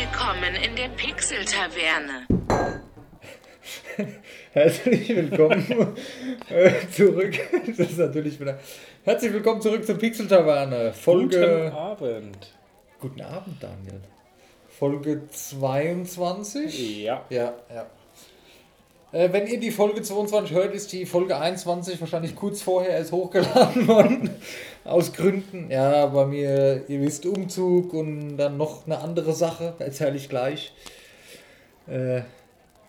Willkommen in der Pixel-Taverne. Herzlich willkommen äh, zurück. Das ist natürlich wieder. Herzlich willkommen zurück zur Pixel Taverne. Folge. Guten Abend. Guten Abend, Daniel. Folge 22? Ja. Ja, ja. Äh, wenn ihr die Folge 22 hört, ist die Folge 21 wahrscheinlich kurz vorher erst hochgeladen worden. Aus Gründen. Ja, bei mir, ihr wisst, Umzug und dann noch eine andere Sache. Erzähle ich gleich. Äh,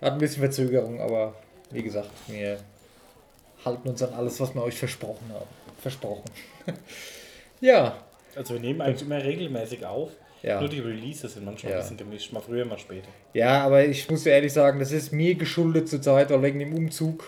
hat ein bisschen Verzögerung, aber wie gesagt, wir halten uns an alles, was wir euch versprochen haben. Versprochen. ja, Also wir nehmen eigentlich immer regelmäßig auf. Ja. Nur die Releases sind manchmal Ja. ein bisschen gemischt. Mal früher, mal später. Ja, aber ich muss dir ehrlich sagen, das ist mir geschuldet zurzeit, weil wegen dem Umzug.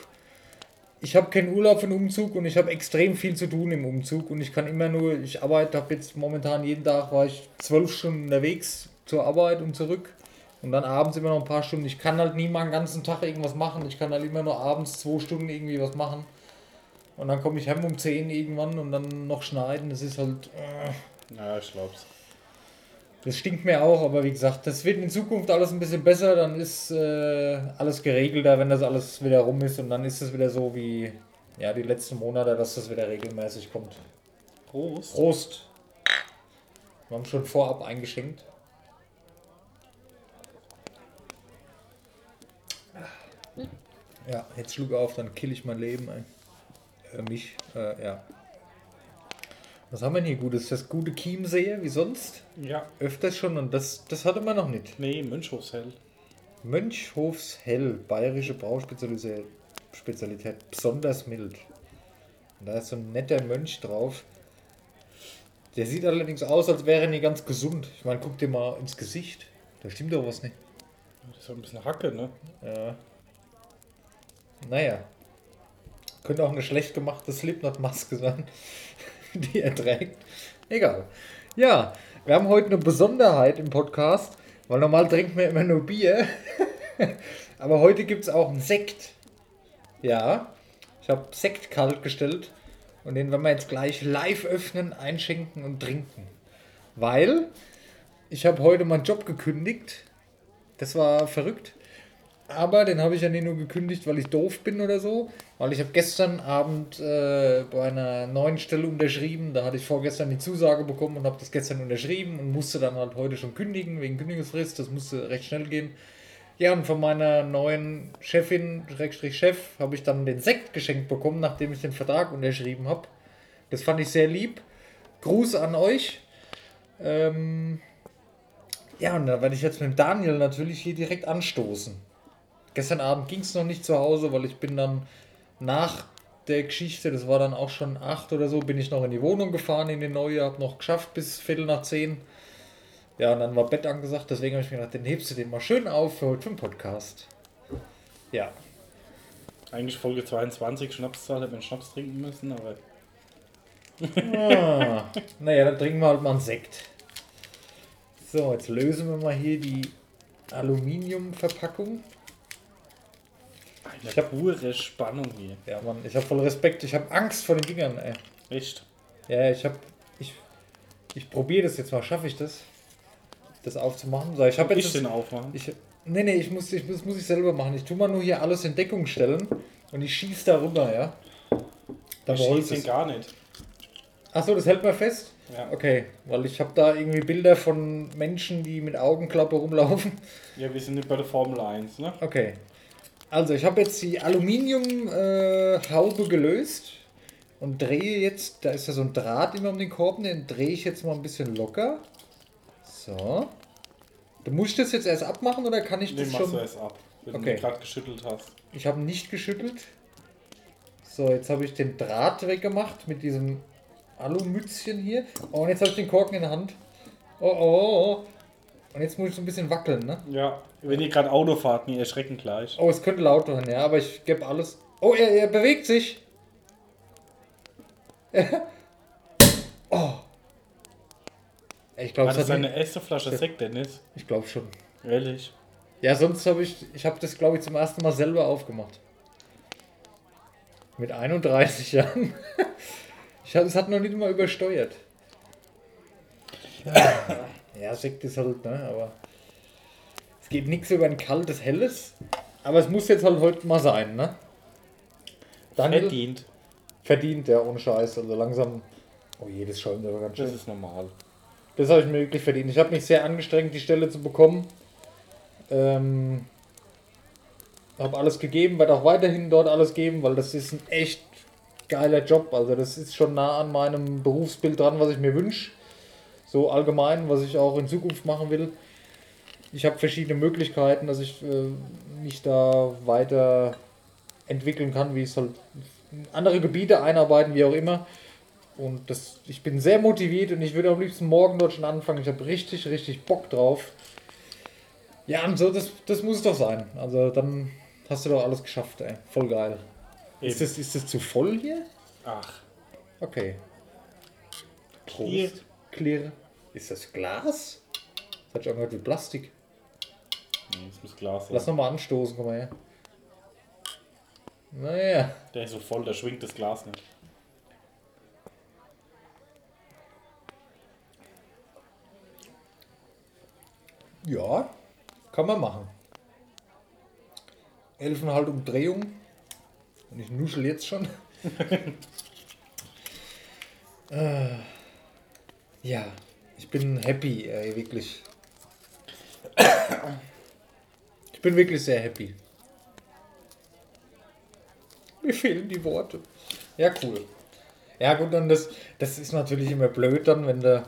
Ich habe keinen Urlaub für den Umzug und ich habe extrem viel zu tun im Umzug und ich kann immer nur, ich arbeite, habe jetzt momentan jeden Tag, war ich zwölf Stunden unterwegs zur Arbeit und zurück und dann abends immer noch ein paar Stunden. Ich kann halt nie mal einen ganzen Tag irgendwas machen, ich kann halt immer nur abends zwei Stunden irgendwie was machen und dann komme ich heim um 10 irgendwann und dann noch schneiden, das ist halt... Äh, Ja, ich glaub's. Das stinkt mir auch, aber wie gesagt, das wird in Zukunft alles ein bisschen besser, dann ist äh, alles geregelter, wenn das alles wieder rum ist und dann ist es wieder so wie ja, die letzten Monate, dass das wieder regelmäßig kommt. Prost. Prost! Wir haben schon vorab eingeschenkt. Ja, jetzt schlug auf, dann kill ich mein Leben ein. Äh, mich, äh, ja. Was haben wir denn hier Gutes? Das gute Chiemseer, wie sonst? Ja. Öfters schon und das, das hatte man noch nicht. Nee, Mönchhofshell. Mönchhofshell, bayerische Brauspezialität, Spezialität, besonders mild. Und da ist so ein netter Mönch drauf. Der sieht allerdings aus, als wäre er nie ganz gesund. Ich meine, guck dir mal ins Gesicht. Da stimmt doch was nicht. Das ist so ein bisschen Hacke, ne? Ja. Naja. Könnte auch eine schlecht gemachte Slipknot-Maske sein, die er trägt. Egal. Ja, wir haben heute eine Besonderheit im Podcast, weil normal trinken wir immer nur Bier. Aber heute gibt es auch einen Sekt. Ja, ich habe Sekt kalt gestellt und den werden wir jetzt gleich live öffnen, einschenken und trinken. Weil ich habe heute meinen Job gekündigt. Das war verrückt. Aber den habe ich ja nicht nur gekündigt, weil ich doof bin oder so, weil ich habe gestern Abend äh, bei einer neuen Stelle unterschrieben. Da hatte ich vorgestern die Zusage bekommen und habe das gestern unterschrieben und musste dann halt heute schon kündigen wegen Kündigungsfrist. Das musste recht schnell gehen. Ja, und von meiner neuen Chefin, Schrägstrich Chef, habe ich dann den Sekt geschenkt bekommen, nachdem ich den Vertrag unterschrieben habe. Das fand ich sehr lieb. Gruß an euch. Ähm, ja, und da werde ich jetzt mit Daniel natürlich hier direkt anstoßen. Gestern Abend ging es noch nicht zu Hause, weil ich bin dann nach der Geschichte, das war dann auch schon acht oder so, bin ich noch in die Wohnung gefahren, in die neue, habe noch geschafft bis Viertel nach zehn. Ja, und dann war Bett angesagt, deswegen habe ich mir gedacht, den hebst du den mal schön auf für heute für den Podcast. Ja, Eigentlich Folge 22 Schnapszahl, hätte man Schnaps trinken müssen, aber ah, naja, dann trinken wir halt mal einen Sekt. So, jetzt lösen wir mal hier die Aluminiumverpackung. Ich hab- pure Spannung hier. Ja, Mann, ich habe voll Respekt, ich habe Angst vor den Dingern, ey. Echt? Ja, ich habe. Ich, ich probiere das jetzt mal. Schaffe ich das? Das aufzumachen? So, ich habe Ich jetzt. den das- aufmachen. Ich, nee, nee, ich muss, ich, das muss ich selber machen. Ich tue mal nur hier alles in Deckung stellen und ich schieße da rüber, ja? Da Ich schieße den gar nicht. Achso, das hält man fest? Ja. Okay, weil ich habe da irgendwie Bilder von Menschen, die mit Augenklappe rumlaufen. ja, wir sind nicht bei der Formel 1, ne? Okay. Also, ich habe jetzt die Aluminiumhaube äh, gelöst und drehe jetzt, da ist ja so ein Draht immer um den Korb, den drehe ich jetzt mal ein bisschen locker. So. Du musst das jetzt erst abmachen oder kann ich Den das machst du schon? erst ab, wenn Okay. du gerade geschüttelt hast. Ich habe nicht geschüttelt. So, jetzt habe ich den Draht weggemacht mit diesem Alumützchen hier. Oh, und jetzt habe ich den Korken in der Hand. Oh, oh, oh. Und jetzt muss ich so ein bisschen wackeln, ne? Ja, wenn ihr gerade Auto fahrt, nie erschrecken gleich. Oh, es könnte laut werden, ja, aber ich gebe alles. Oh, er, er bewegt sich. oh. Ich glaube, das deine nicht, erste Flasche Sekt, Dennis? Ich glaube schon. Ehrlich? Ja, sonst habe ich, ich habe das glaube ich zum ersten Mal selber aufgemacht. Mit 31 Jahren. Ich hab, es hat noch nicht mal übersteuert. Ja, Sekt ist halt, ne, aber geht nichts über ein kaltes Helles. Aber es muss jetzt halt heute mal sein, ne? Daniel? Verdient. Verdient, ja, ohne Scheiß. Also langsam. Oh je, das schäumt aber ganz schön. Das ist normal. Das habe ich mir wirklich verdient. Ich habe mich sehr angestrengt, die Stelle zu bekommen. Ähm, habe alles gegeben, werde auch weiterhin dort alles geben, weil das ist ein echt geiler Job. Also das ist schon nah an meinem Berufsbild dran, was ich mir wünsche. So allgemein, was ich auch in Zukunft machen will. Ich habe verschiedene Möglichkeiten, dass ich äh, mich da weiter entwickeln kann, wie es halt andere Gebiete einarbeiten, wie auch immer. Und das, ich bin sehr motiviert und ich würde am liebsten morgen dort schon anfangen. Ich habe richtig, richtig Bock drauf. Ja, und so, das, das muss es doch sein. Also dann hast du doch alles geschafft, ey. Voll geil. Ist das, ist das zu voll hier? Ach, Okay. Clear. Prost. Clear. Ist das Glas? Das hat schon angehört wie Plastik. nee, das muss Glas sein. Lass nochmal anstoßen, komm mal her. Naja. Der ist so voll, der schwingt das Glas nicht. Ja, kann man machen. 11,5 Umdrehung. Und ich nuschel jetzt schon. äh, ja, bin happy, ey, wirklich. Ich bin wirklich sehr happy. Mir fehlen die Worte. Ja, cool. Ja, gut, und das, das ist natürlich immer blöd dann, wenn du.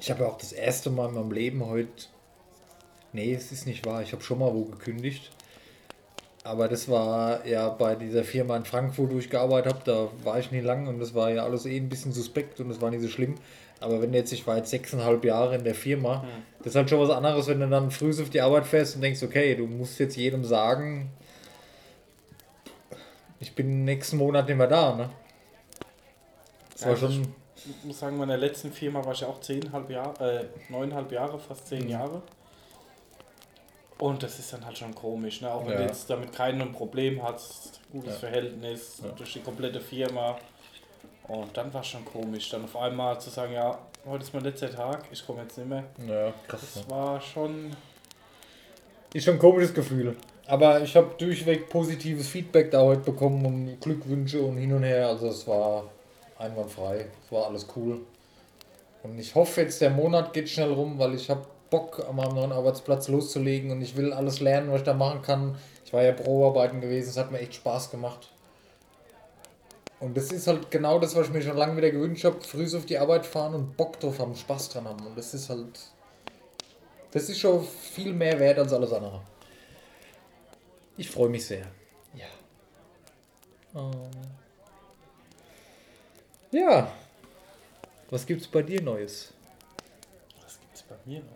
Ich habe ja auch das erste Mal in meinem Leben heute Nee, es ist nicht wahr. Ich habe schon mal wo gekündigt. Aber das war ja bei dieser Firma in Frankfurt, wo ich gearbeitet habe, da war ich nie lang und das war ja alles eh ein bisschen suspekt und das war nicht so schlimm. Aber wenn du jetzt, ich war jetzt sechseinhalb Jahre in der Firma, das ist halt schon was anderes, wenn du dann früh auf die Arbeit fährst und denkst, okay, du musst jetzt jedem sagen, ich bin nächsten Monat nicht mehr da, ne? Das Ja, war also schon, Ich muss sagen, in meiner letzten Firma war ich ja auch zehnhalb Jahre, äh, neuneinhalb Jahre, fast zehn Mhm. Jahre. Und das ist dann halt schon komisch, ne? Auch wenn Ja. du jetzt damit kein Problem hast, gutes Ja. Verhältnis Ja. durch die komplette Firma. Und dann war es schon komisch, dann auf einmal zu sagen, ja, heute ist mein letzter Tag, ich komme jetzt nicht mehr. ja, krass. Das war schon, Ist schon ein komisches Gefühl. Aber ich habe durchweg positives Feedback da heute bekommen und Glückwünsche und hin und her. Also es war einwandfrei. Es war alles cool. Und ich hoffe jetzt, der Monat geht schnell rum, weil ich habe Bock, an meinem neuen Arbeitsplatz loszulegen und ich will alles lernen, was ich da machen kann. Ich war ja Probearbeiten gewesen, es hat mir echt Spaß gemacht. Und das ist halt genau das, was ich mir schon lange wieder gewünscht habe. Früh auf die Arbeit fahren und Bock drauf haben, Spaß dran haben. Und das ist halt das ist schon viel mehr wert als alles andere. Ich freue mich sehr. Ja. Ähm. Ja. Was gibt's bei dir Neues? was gibt's bei mir Neues?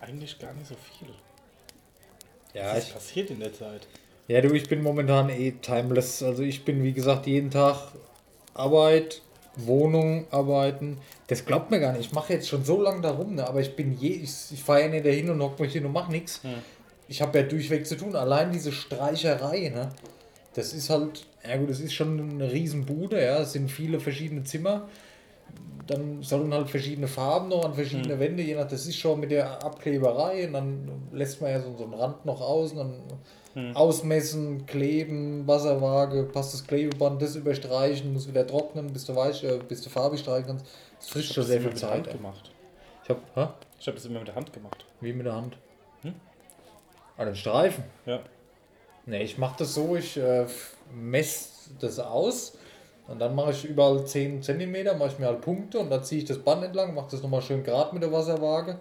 Eigentlich gar nicht so viel. Ja, Was ist passiert in der Zeit? Ja, du, ich bin momentan eh timeless. Also ich bin, wie gesagt, jeden Tag Arbeit, Wohnung, arbeiten. Das glaubt mir gar nicht. Ich mache jetzt schon so lange darum, ne? aber ich bin je, ich, ich fahre ja nicht dahin und hock mich hin und mach nichts. Hm. Ich habe ja durchweg zu tun. Allein diese Streicherei, ne? Das ist halt, ja gut, das ist schon eine Riesenbude, ja. Es sind viele verschiedene Zimmer. Dann sollen halt verschiedene Farben noch an verschiedene Wände, je nach, das ist schon mit der Abkleberei und dann lässt man ja so, so einen Rand noch aus und dann ausmessen, kleben, Wasserwaage, passt das Klebeband, das überstreichen, muss wieder trocknen, bis du weich, äh, bis du farbig streichen kannst. Das frisst schon hab sehr viel mit der Zeit. Gemacht. Ich hab, habe das immer mit der Hand gemacht. Wie mit der Hand? Hm? Ah, den Streifen. Ja. Ne, ich mache das so, ich äh, messe das aus und dann mache ich überall 10 cm, mache ich mir halt Punkte und dann ziehe ich das Band entlang, mache das nochmal schön gerade mit der Wasserwaage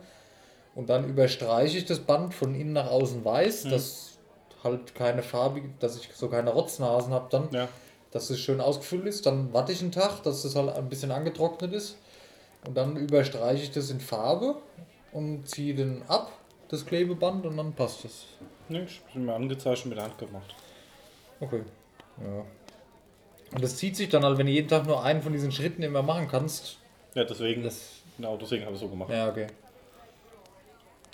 und dann überstreiche ich das Band von innen nach außen weiß, dass halt keine farbige, dass ich so keine Rotznasen habe dann, Ja. dass es schön ausgefüllt ist, dann warte ich einen Tag, dass das halt ein bisschen angetrocknet ist und dann überstreiche ich das in Farbe und ziehe den ab, das Klebeband und dann passt es. Nee, ich bin mir angezeichnet mit der Hand gemacht. Okay. Ja. Und das zieht sich dann halt, wenn du jeden Tag nur einen von diesen Schritten immer machen kannst. Ja, deswegen, Das, genau, deswegen habe ich so gemacht. ja, okay.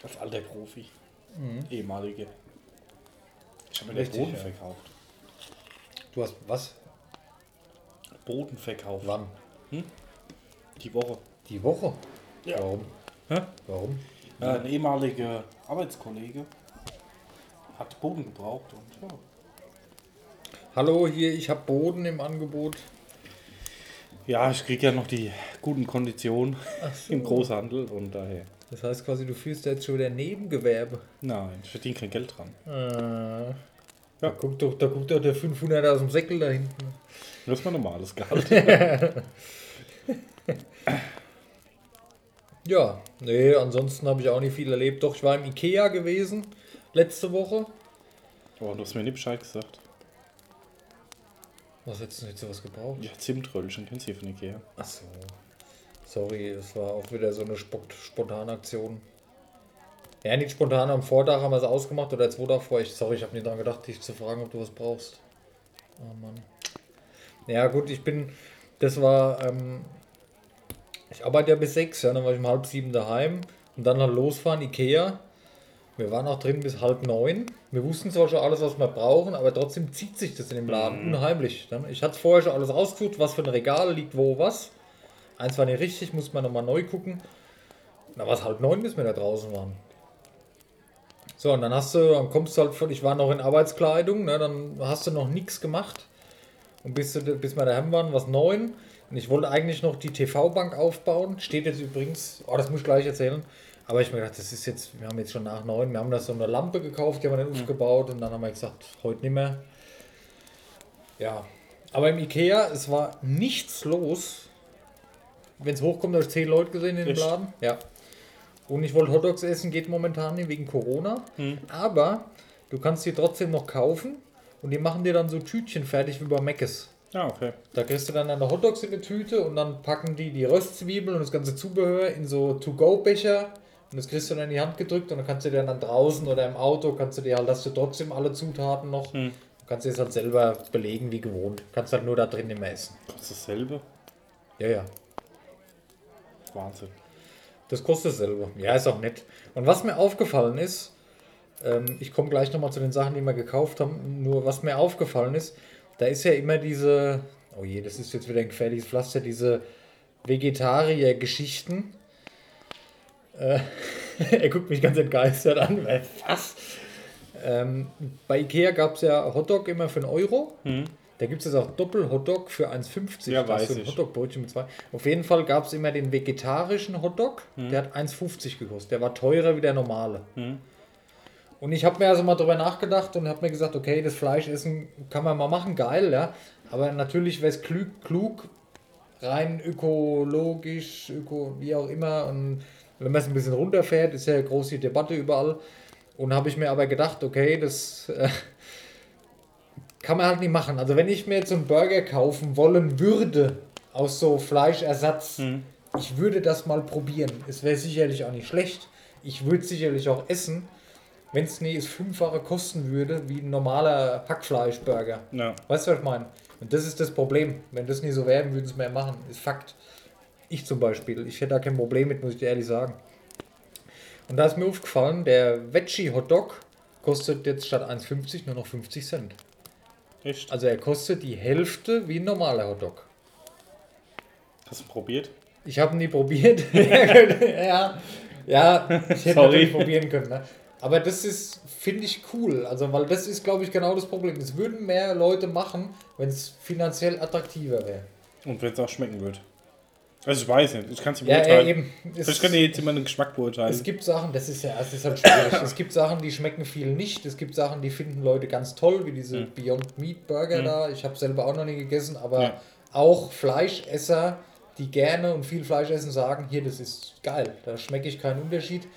Als alter Profi. Ehemalige. Ich habe mir den Boden ja. verkauft. Du hast was? Boden verkauft. Wann? Die Woche. Die Woche? Ja. Warum? Hä? Warum? Äh, ein ehemaliger Arbeitskollege hat Boden gebraucht und ja. Hallo, hier, ich habe Boden im Angebot. Ja, ich kriege ja noch die guten Konditionen so. im Großhandel und daher. Das heißt quasi, du führst jetzt schon wieder Nebengewerbe. Nein, ich verdiene kein Geld dran. Äh, da, guckt doch, da guckt doch der 500 aus dem Säckel da hinten. Das ist mein normales Gehalt. Ja, nee, ansonsten habe ich auch nicht viel erlebt. Doch, ich war im Ikea gewesen letzte Woche. oh, du hast mir nicht Bescheid gesagt. Was hättest du jetzt sowas gebraucht? Ja, Zimtröllchen kennst du hier von Ikea. Achso. Sorry, es war auch wieder so eine Spont Spontanaktion. Ja, nicht spontan am Vortag haben wir es ausgemacht oder zwei Tage vorher. Sorry, ich habe nicht dran gedacht, dich zu fragen, ob du was brauchst. Oh Mann. Ja, gut, ich bin. Das war. Ähm, ich arbeite ja bis sechs, ja, dann war ich um halb sieben daheim und dann halt losfahren, Ikea. Wir waren auch drin bis halb neun. Wir wussten zwar schon alles, was wir brauchen, aber trotzdem zieht sich das in dem Laden unheimlich. ne? Ich hatte vorher schon alles rausgesucht, was für ein Regal liegt wo was. Eins war nicht richtig, muss man nochmal neu gucken. Da war es halb neun, bis wir da draußen waren. So, und dann hast du, dann kommst du halt von, ich war noch in Arbeitskleidung, ne, dann hast du noch nichts gemacht. Und bis, du, bis wir daheim waren, was neun. Und ich wollte eigentlich noch die TV-Bank aufbauen. Steht jetzt übrigens, oh, das muss ich gleich erzählen. Aber ich mir gedacht, das ist jetzt, wir haben jetzt schon nach neun, wir haben da so eine Lampe gekauft, die haben wir dann aufgebaut und dann haben wir gesagt, heute nicht mehr. Ja, aber im Ikea, es war nichts los. Wenn es hochkommt, habe ich zehn Leute gesehen in dem Echt? Laden. Ja. Und ich wollte Hotdogs essen, geht momentan nicht wegen Corona. Aber du kannst die trotzdem noch kaufen und die machen dir dann so Tütchen fertig wie bei Mc's. Ja, okay. Da kriegst du dann eine Hotdogs in eine Tüte und dann packen die die Röstzwiebeln und das ganze Zubehör in so To-Go-Becher und das kriegst du dann in die Hand gedrückt und dann kannst du dir dann draußen oder im Auto, kannst du dir halt, hast du trotzdem alle Zutaten noch. Du kannst dir das halt selber belegen wie gewohnt. Kannst halt nur da drin immer essen. Kostet dasselbe? Ja, ja. Wahnsinn. Das kostet dasselbe. Ja, ist auch nett. Und was mir aufgefallen ist, ähm, ich komme gleich nochmal zu den Sachen, die wir gekauft haben, nur was mir aufgefallen ist, da ist ja immer diese, oh je, das ist jetzt wieder ein gefährliches Pflaster, diese Vegetarier-Geschichten. Äh, er guckt mich ganz entgeistert an, weil was? Ähm, bei Ikea gab es ja Hotdog immer für einen Euro. Da gibt es jetzt auch Doppel-Hotdog für 1,50. Ja, weiß ich. Hotdog-Brötchen mit zwei. Auf jeden Fall gab es immer den vegetarischen Hotdog. Der hat 1,50 gekostet. Der war teurer wie der normale. Und ich habe mir also mal drüber nachgedacht und habe mir gesagt, okay, das Fleischessen kann man mal machen, geil, ja. Aber natürlich wäre es klug, klug, rein ökologisch, öko, wie auch immer. Und wenn man es ein bisschen runterfährt, ist ja eine große Debatte überall. Und habe ich mir aber gedacht, okay, das äh, kann man halt nicht machen. Also wenn ich mir jetzt einen Burger kaufen wollen würde, aus so Fleischersatz, ich würde das mal probieren. Es wäre sicherlich auch nicht schlecht. Ich würde sicherlich auch essen, wenn es nie das Fünffache kosten würde, wie ein normaler Hackfleischburger. Ja. Weißt du, was ich meine? Und das ist das Problem. Wenn das nie so wäre, würden es mehr machen. Ist Fakt. Ich zum Beispiel. Ich hätte da kein Problem mit, muss ich dir ehrlich sagen. Und da ist mir aufgefallen, der Veggie Hotdog kostet jetzt statt 1,50 nur noch 50 Cent. Echt? Also er kostet die Hälfte wie ein normaler Hotdog. Hast du probiert? Ich habe ihn nie probiert. ja, ja, ich hätte Sorry. natürlich probieren können. Ne? Aber das ist, finde ich, cool. Also, weil das ist, glaube ich, genau das Problem. Es würden mehr Leute machen, wenn es finanziell attraktiver wäre. Und wenn es auch schmecken wird. Also ich weiß nicht, ich kann es nicht Ja, ja, beurteilen. eben. Vielleicht kann jetzt immer den Geschmack beurteilen. es gibt Sachen, das ist ja, es ist halt schwierig. es gibt Sachen, die schmecken viel nicht. Es gibt Sachen, die finden Leute ganz toll, wie diese Beyond Meat Burger da. Ich habe selber auch noch nie gegessen, aber Ja. auch Fleischesser, die gerne und viel Fleisch essen, sagen, hier, das ist geil. Da schmecke ich keinen Unterschied.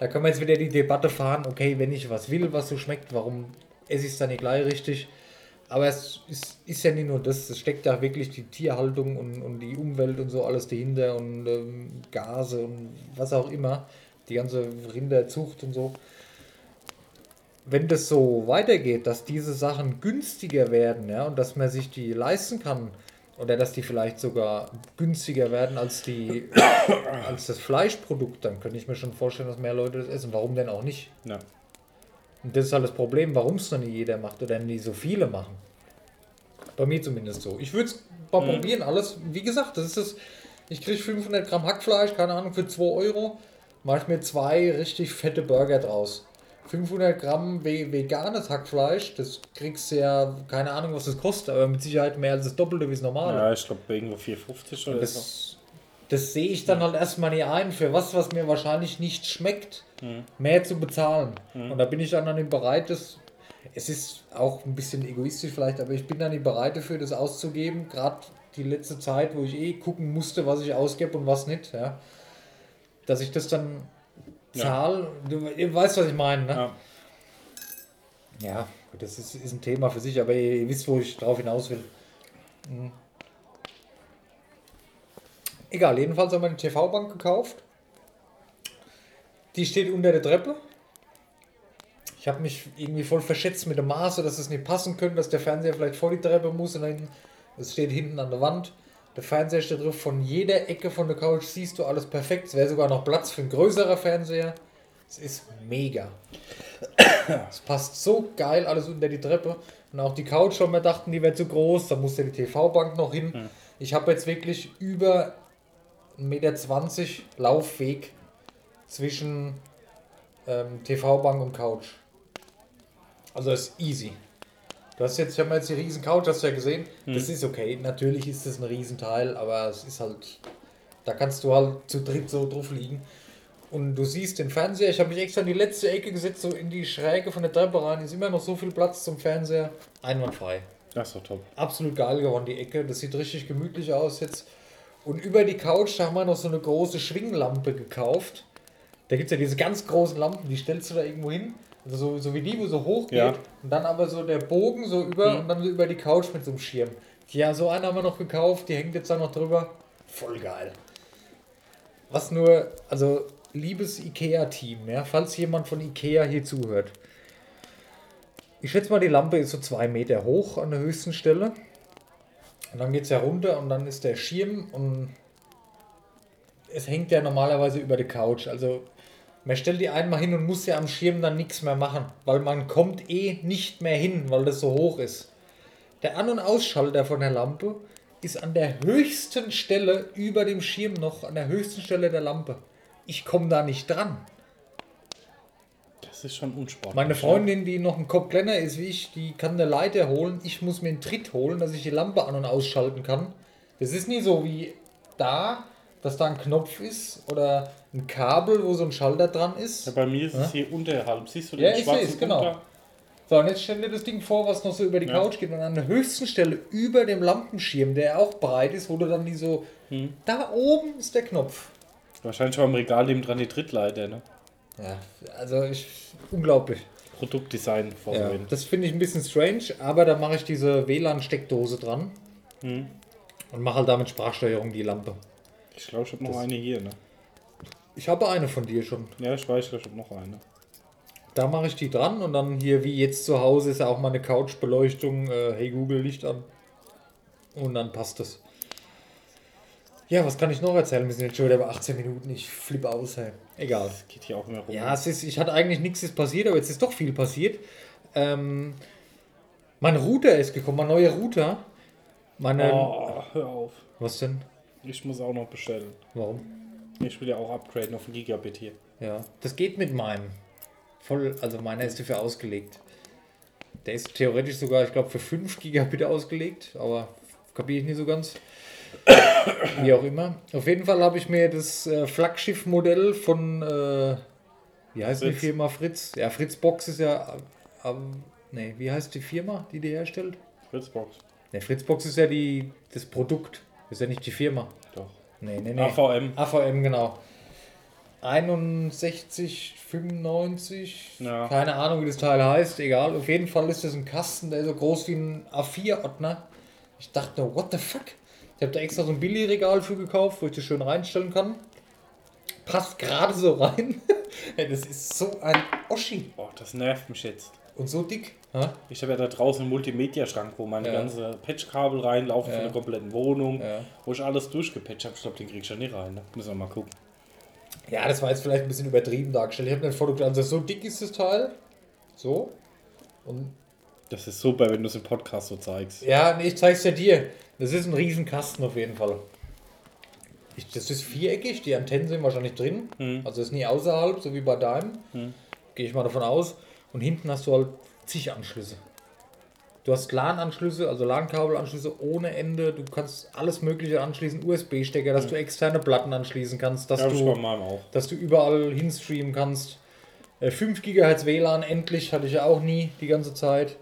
Da können wir jetzt wieder die Debatte fahren, okay, wenn ich was will, was so schmeckt, warum esse ich es dann nicht gleich richtig? Aber es ist, ist ja nicht nur das, es steckt ja wirklich die Tierhaltung und, und die Umwelt und so alles dahinter und ähm, Gase und was auch immer, die ganze Rinderzucht und so. Wenn das so weitergeht, dass diese Sachen günstiger werden, ja, und dass man sich die leisten kann, oder dass die vielleicht sogar günstiger werden als die als das Fleischprodukt, dann könnte ich mir schon vorstellen, dass mehr Leute das essen. Warum denn auch nicht? ja. Und das ist halt das Problem, warum es noch nicht jeder macht oder nie so viele machen. Bei mir zumindest so. Ich würde es mal probieren, alles. Wie gesagt, das ist das. Ich kriege 500 Gramm Hackfleisch, keine Ahnung, für 2 Euro. mache ich mir zwei richtig fette Burger draus. 500 Gramm ve veganes Hackfleisch, das kriegst du ja, keine Ahnung, was das kostet, aber mit Sicherheit mehr als das Doppelte wie das normale. Ja, ich glaube irgendwo 4,50 oder so. Das, das sehe ich dann halt erstmal nicht ein, für was, was mir wahrscheinlich nicht schmeckt, mehr zu bezahlen. Und da bin ich dann, dann nicht bereit, das. Es ist auch ein bisschen egoistisch vielleicht, aber ich bin dann nicht bereit dafür, das auszugeben. Gerade die letzte Zeit, wo ich eh gucken musste, was ich ausgebe und was nicht. Ja. Dass ich das dann Ja. zahle. Du ihr weißt, was ich meine, ne? Ja. Ja, das ist, ist ein Thema für sich, aber ihr, ihr wisst, wo ich drauf hinaus will. Mhm. Egal, jedenfalls haben wir eine TV-Bank gekauft. Die steht unter der Treppe. Ich habe mich irgendwie voll verschätzt mit dem Maße, dass es nicht passen könnte, dass der Fernseher vielleicht vor die Treppe muss und dann es steht hinten an der Wand. Der Fernseher steht drauf, von jeder Ecke von der Couch siehst du alles perfekt. Es wäre sogar noch Platz für einen größeren Fernseher. Es ist mega. Es passt so geil alles unter die Treppe. Und auch die Couch schon, wir dachten, die wäre zu groß. Da musste die TV-Bank noch hin. Ich habe jetzt wirklich über 1,20 Meter Laufweg zwischen ähm, TV-Bank und Couch. Also das ist easy. Du hast jetzt, ich habe mir jetzt die riesen Couch, hast du ja gesehen. Das ist okay. Natürlich ist das ein Riesenteil, aber es ist halt, da kannst du halt zu dritt so drauf liegen. Und du siehst den Fernseher, ich habe mich extra in die letzte Ecke gesetzt, so in die Schräge von der Treppe rein. Ist immer noch so viel Platz zum Fernseher. Einwandfrei. Das ist doch top. Absolut geil geworden, die Ecke. Das sieht richtig gemütlich aus jetzt. Und über die Couch, da haben wir noch so eine große Schwinglampe gekauft. Da gibt es ja diese ganz großen Lampen, die stellst du da irgendwo hin. Also so, so wie die, wo so hoch geht. Ja. Und dann aber so der Bogen so über und dann so über die Couch mit so einem Schirm. Ja, so einen haben wir noch gekauft, die hängt jetzt da noch drüber. Voll geil. Was nur, also liebes IKEA-Team, ja, falls jemand von IKEA hier zuhört. Ich schätze mal, die Lampe ist so zwei Meter hoch an der höchsten Stelle. Und dann geht es ja runter und dann ist der Schirm und es hängt ja normalerweise über die Couch. Also man stellt die einmal hin und muss ja am Schirm dann nichts mehr machen, weil man kommt eh nicht mehr hin, weil das so hoch ist. Der An- und Ausschalter von der Lampe ist an der höchsten Stelle über dem Schirm noch, an der höchsten Stelle der Lampe. Ich komme da nicht dran. Das ist schon unsportlich. Meine Freundin, die noch ein Kopf kleiner ist wie ich, die kann eine Leiter holen. Ich muss mir einen Tritt holen, dass ich die Lampe an- und ausschalten kann. Das ist nie so wie da, dass da ein Knopf ist oder ein Kabel, wo so ein Schalter dran ist. Ja, bei mir ist Ja? es hier unterhalb. Siehst du Ja, den ich schwarzen seh's, genau. Unter? So, und jetzt stell dir das Ding vor, was noch so über die Ja. Couch geht und an der höchsten Stelle über dem Lampenschirm, der auch breit ist, wo du dann die so. Hm. Da oben ist der Knopf. Wahrscheinlich war im Regal neben dran die Trittleiter, ne? Ja, also ich. Unglaublich. Produktdesign Ja, vorzuwählen. das finde ich ein bisschen strange, aber da mache ich diese WLAN-Steckdose dran Hm. und mache halt damit Sprachsteuerung die Lampe. Ich glaube, ich habe noch Das- eine hier, ne? Ich habe eine von dir schon. Ja, ich weiß, ich habe noch eine. Da mache ich die dran und dann hier wie jetzt zu Hause ist ja auch meine Couchbeleuchtung. Äh, hey Google, Licht an. Und dann passt es. Ja, was kann ich noch erzählen? Wir sind jetzt schon wieder bei 18 Minuten. Ich flippe aus, hey. Egal. Das geht hier auch immer rum. Ja, es ist, ich hatte eigentlich nichts ist passiert, aber jetzt ist doch viel passiert. Ähm, mein Router ist gekommen, mein neuer Router. Meine. Oh, hör auf. Was denn? Ich muss auch noch bestellen. Warum? Ich will ja auch upgraden auf ein Gigabit hier. Ja, das geht mit meinem. Voll, also meiner ist dafür ausgelegt. Der ist theoretisch sogar, ich glaube, für 5 Gigabit ausgelegt, aber kapiere ich nicht so ganz. Wie auch immer. Auf jeden Fall habe ich mir das äh, Flaggschiff-Modell von, äh, wie heißt die Fritz. Firma Fritz? Ja, Fritz Box ist ja, äh, ähm, nee, wie heißt die Firma, die die herstellt? Fritzbox. Ne, Fritz Box ist ja die, das Produkt, ist ja nicht die Firma. Doch. Nee, nee, nee. AVM. AVM, genau. 61, 95, Ja. keine Ahnung, wie das Teil heißt, egal. Auf jeden Fall ist das ein Kasten, der ist so groß wie ein A4-Ordner. Ich dachte what the fuck? Ich habe da extra so ein Billigregal für gekauft, wo ich das schön reinstellen kann. Passt gerade so rein. Ey, das ist so ein Oschi. Oh, das nervt mich jetzt. Und so dick. Ha? Ich habe ja da draußen einen Multimedia-Schrank, wo meine Ja. ganze Patchkabel reinlaufen Ja. für eine komplette Wohnung, Ja. wo ich alles durchgepatcht habe. Ich glaube, den krieg ich ja nicht rein. Ne? Müssen wir mal gucken. Ja, das war jetzt vielleicht ein bisschen übertrieben dargestellt. Ich habe ein Foto also so dick ist das Teil. So. Und Das ist super, wenn du es im Podcast so zeigst. Ja, nee, ich zeig's ja dir. Das ist ein Riesenkasten auf jeden Fall. Ich, das ist viereckig, die Antennen sind wahrscheinlich drin. Mhm. Also ist nie außerhalb, so wie bei deinem. Gehe ich mal davon aus. Und hinten hast du halt zig Anschlüsse. Du hast LAN-Anschlüsse, also LAN-Kabelanschlüsse ohne Ende. Du kannst alles Mögliche anschließen, USB-Stecker, dass du externe Platten anschließen kannst, dass Ja, du, meinem auch. dass du überall hinstreamen kannst. Äh, 5 GHz WLAN, endlich, hatte ich ja auch nie die ganze Zeit.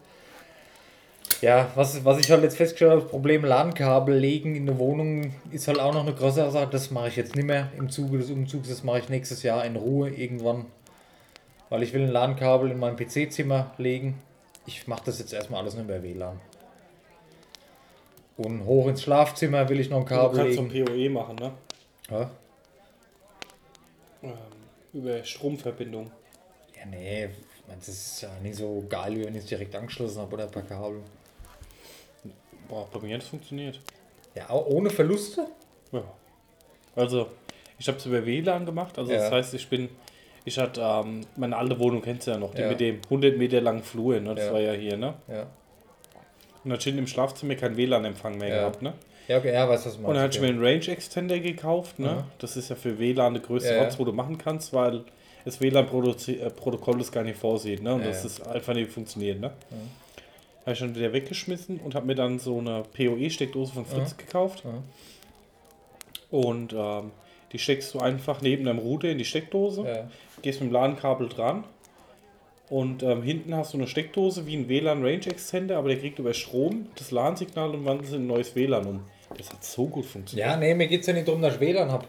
Ja, was, was ich halt jetzt festgestellt habe, das Problem LAN-Kabel legen in eine Wohnung ist halt auch noch eine größere Sache. Das mache ich jetzt nicht mehr im Zuge des Umzugs, das mache ich nächstes Jahr in Ruhe irgendwann. Weil ich will ein LAN-Kabel in mein PC-Zimmer legen. Ich mache das jetzt erstmal alles nur über WLAN. Und hoch ins Schlafzimmer will ich noch ein Du Kabel kannst so legen. ein PoE machen, ne? Ja? Ähm, über Stromverbindung. ja, nee, das ist ja nicht so geil, wie wenn ich es direkt angeschlossen habe oder per Kabel. Boah, bei mir hat es funktioniert. Ja, auch ohne Verluste? Ja. Also, ich habe es über WLAN gemacht. Also, das Ja. heißt, ich bin. Ich hatte ähm, meine alte Wohnung, kennst du ja noch, die Ja. mit dem 100 Meter langen Flur, ne? Das Ja. war ja hier, ne? Ja. Und dann steht im Schlafzimmer kein WLAN-Empfang mehr Ja. gehabt, ne? Ja, okay, ja, weiß was du Und dann hatte ich mir einen Range Extender gekauft, ne? Das ist ja für WLAN der größte Ja. Rotz, wo du machen kannst, weil das WLAN-Protokoll das gar nicht vorsieht, ne? Und das ist einfach nicht funktioniert, ne? Habe ich dann wieder weggeschmissen und habe mir dann so eine PoE-Steckdose von Fritz gekauft. Ja. Und ähm, die steckst du einfach neben deinem Router in die Steckdose, Ja. gehst mit dem LAN-Kabel dran und ähm, hinten hast du eine Steckdose wie ein WLAN Range Extender, aber der kriegt über Strom das LAN-Signal und wandelt es in ein neues WLAN um. Das hat so gut funktioniert. Ja, nee, mir geht es ja nicht darum, dass ich WLAN habe.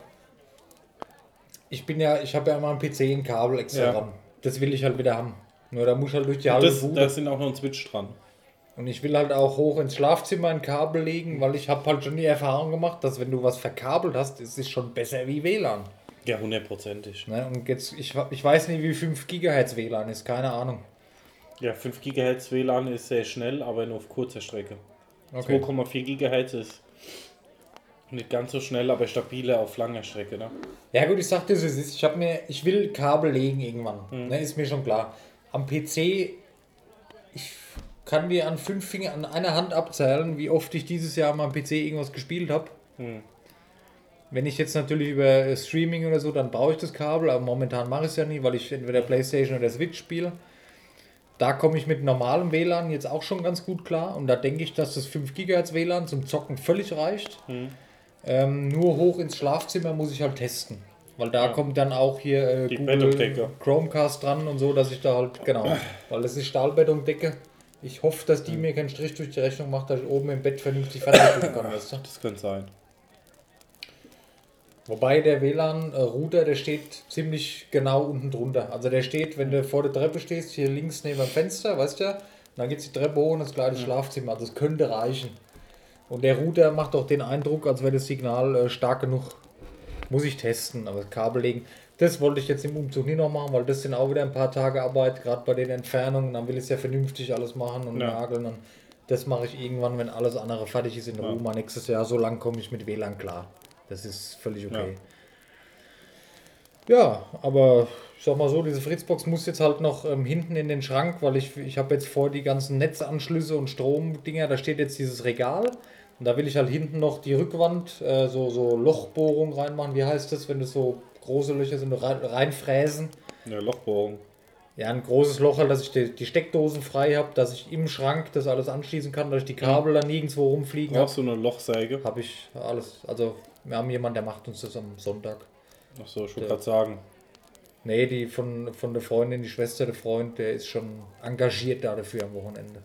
Ich bin ja, ich habe ja immer am PC ein Kabel extra Ja. dran. Das will ich halt wieder haben. Nur da muss ich halt durch die halbe das, da sind auch noch ein Switch dran. Und ich will halt auch hoch ins Schlafzimmer ein Kabel legen, weil ich habe halt schon die Erfahrung gemacht, dass wenn du was verkabelt hast, ist es schon besser wie WLAN. Ja, hundertprozentig. Ne? Und jetzt, ich, ich weiß nicht, wie 5 GHz WLAN ist, keine Ahnung. Ja, 5 GHz WLAN ist sehr schnell, aber nur auf kurzer Strecke. Okay. 2,4 GHz ist nicht ganz so schnell, aber stabiler auf langer Strecke. Ne? Ja gut, ich sag dir, so, es ist. Ich habe mir, ich will Kabel legen irgendwann. Mhm. Ne, ist mir schon klar. Am PC, ich kann dir an fünf Finger, an einer Hand abzählen, wie oft ich dieses Jahr am PC irgendwas gespielt habe. Mhm. Wenn ich jetzt natürlich über Streaming oder so, dann brauche ich das Kabel, aber momentan mache ich es ja nicht, weil ich entweder Playstation oder Switch spiele. Da komme ich mit normalem WLAN jetzt auch schon ganz gut klar und da denke ich, dass das 5 GHz WLAN zum Zocken völlig reicht. Mhm. Ähm, nur hoch ins Schlafzimmer muss ich halt testen. Weil da kommt dann auch hier äh. Chromecast dran und so, dass ich da halt, genau, weil das ist Stahlbetondecke. Ich hoffe, dass die mir keinen Strich durch die Rechnung macht, dass ich oben im Bett vernünftig gucken kann. Weißt du? Das könnte sein. Wobei der WLAN-Router, der steht ziemlich genau unten drunter. Also der steht, wenn du vor der Treppe stehst, hier links neben dem Fenster, weißt du dann geht die Treppe hoch und das kleine Schlafzimmer. Also es könnte reichen. Und der Router macht auch den Eindruck, als wäre das Signal äh, stark genug. Muss ich testen, aber das Kabel legen, das wollte ich jetzt im Umzug nicht noch machen, weil das sind auch wieder ein paar Tage Arbeit, gerade bei den Entfernungen. Dann will ich es ja vernünftig alles machen und Ja. nageln. Und das mache ich irgendwann, wenn alles andere fertig ist in Ja. mal nächstes Jahr. So lange komme ich mit WLAN klar. Das ist völlig okay. Ja, aber ich sag mal so, diese Fritzbox muss jetzt halt noch ähm, hinten in den Schrank, weil ich, ich habe jetzt vor die ganzen Netzanschlüsse und Stromdinger, da steht jetzt dieses Regal und da will ich halt hinten noch die Rückwand, äh, so, so Lochbohrung reinmachen. Wie heißt das, wenn das so große Löcher sind, rein, reinfräsen? Ja, Lochbohrung. Ja, ein großes Loch, halt, dass ich die, die Steckdosen frei habe, dass ich im Schrank das alles anschließen kann, dass ich die Kabel dann nirgendwo rumfliegen habe. Brauchst du eine Lochsäge? Habe ich alles. Also, wir haben jemanden, der macht uns das am Sonntag. Achso, ich wollte gerade sagen. Nee, die von, von der Freundin, die Schwester der Freund, der ist schon engagiert da dafür am Wochenende.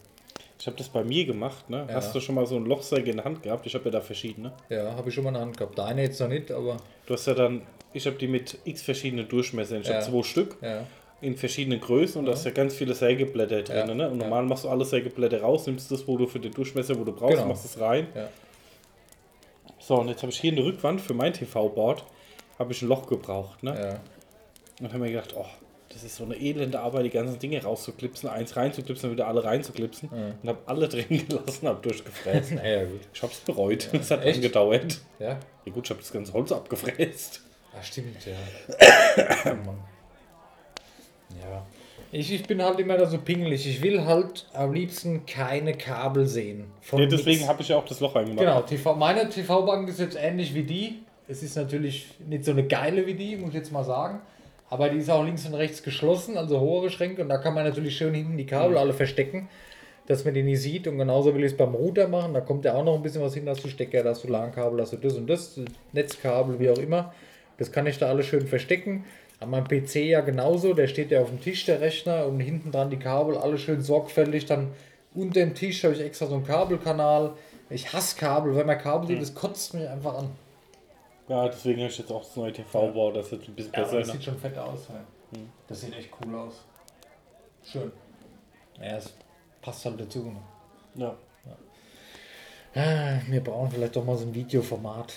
Ich habe das bei mir gemacht, ne? Ja. Hast du schon mal so eine Lochsäge in der Hand gehabt? Ich habe ja da verschiedene. Ja, habe ich schon mal in der Hand gehabt. Deine jetzt noch nicht, aber Du hast ja dann, ich habe die mit x verschiedenen Durchmessern. Ich Ja. habe zwei Stück ja. in verschiedenen Größen und da ist ja ganz viele Sägeblätter drin. Ne? Und normal machst du alle Sägeblätter raus, nimmst das, wo du für den Durchmesser, wo du brauchst, Genau. machst es rein. So, und jetzt habe ich hier in der Rückwand für mein TV-Board habe ich ein Loch gebraucht. Ne? ja. Und habe mir gedacht, oh, das ist so eine elende Arbeit, die ganzen Dinge rauszuklipsen, eins reinzuklipsen, wieder alle reinzuklipsen. Und habe alle drin gelassen, habe durchgefräst. Naja, gut. Ich habe es bereut. Es hat Echt? angedauert. Ja? Ja gut, ich habe das ganze Holz abgefräst. Ah, stimmt, ja. oh. Ja. Ich, ich bin halt immer da so pingelig. Ich will halt am liebsten keine Kabel sehen. Von Ja, deswegen habe ich ja auch das Loch reingemacht. Genau, TV, meine TV-Bank ist jetzt ähnlich wie die. Es ist natürlich nicht so eine geile wie die, muss ich jetzt mal sagen. Aber die ist auch links und rechts geschlossen, also hohe Schränke. Und da kann man natürlich schön hinten die Kabel alle verstecken, dass man die nicht sieht. Und genauso will ich es beim Router machen. Da kommt ja auch noch ein bisschen was hin, dass du Stecker, dass du LAN-Kabel, dass du das und das, Netzkabel, wie auch immer. Das kann ich da alles schön verstecken. An meinem PC ja genauso, der steht ja auf dem Tisch, der Rechner, und hinten dran die Kabel, alle schön sorgfältig. Dann unter dem Tisch habe ich extra so einen Kabelkanal. Ich hasse Kabel, wenn man Kabel sieht, das kotzt mich einfach an. Ja, deswegen habe ich jetzt auch das neue TV-Bau, das jetzt ein bisschen Ja, besser das ist. sieht schon fett aus. Ja. Das sieht echt cool aus. Schön. Ja, es passt halt dazu. Ne? Ja. Ah, Wir brauchen vielleicht doch mal so ein Videoformat.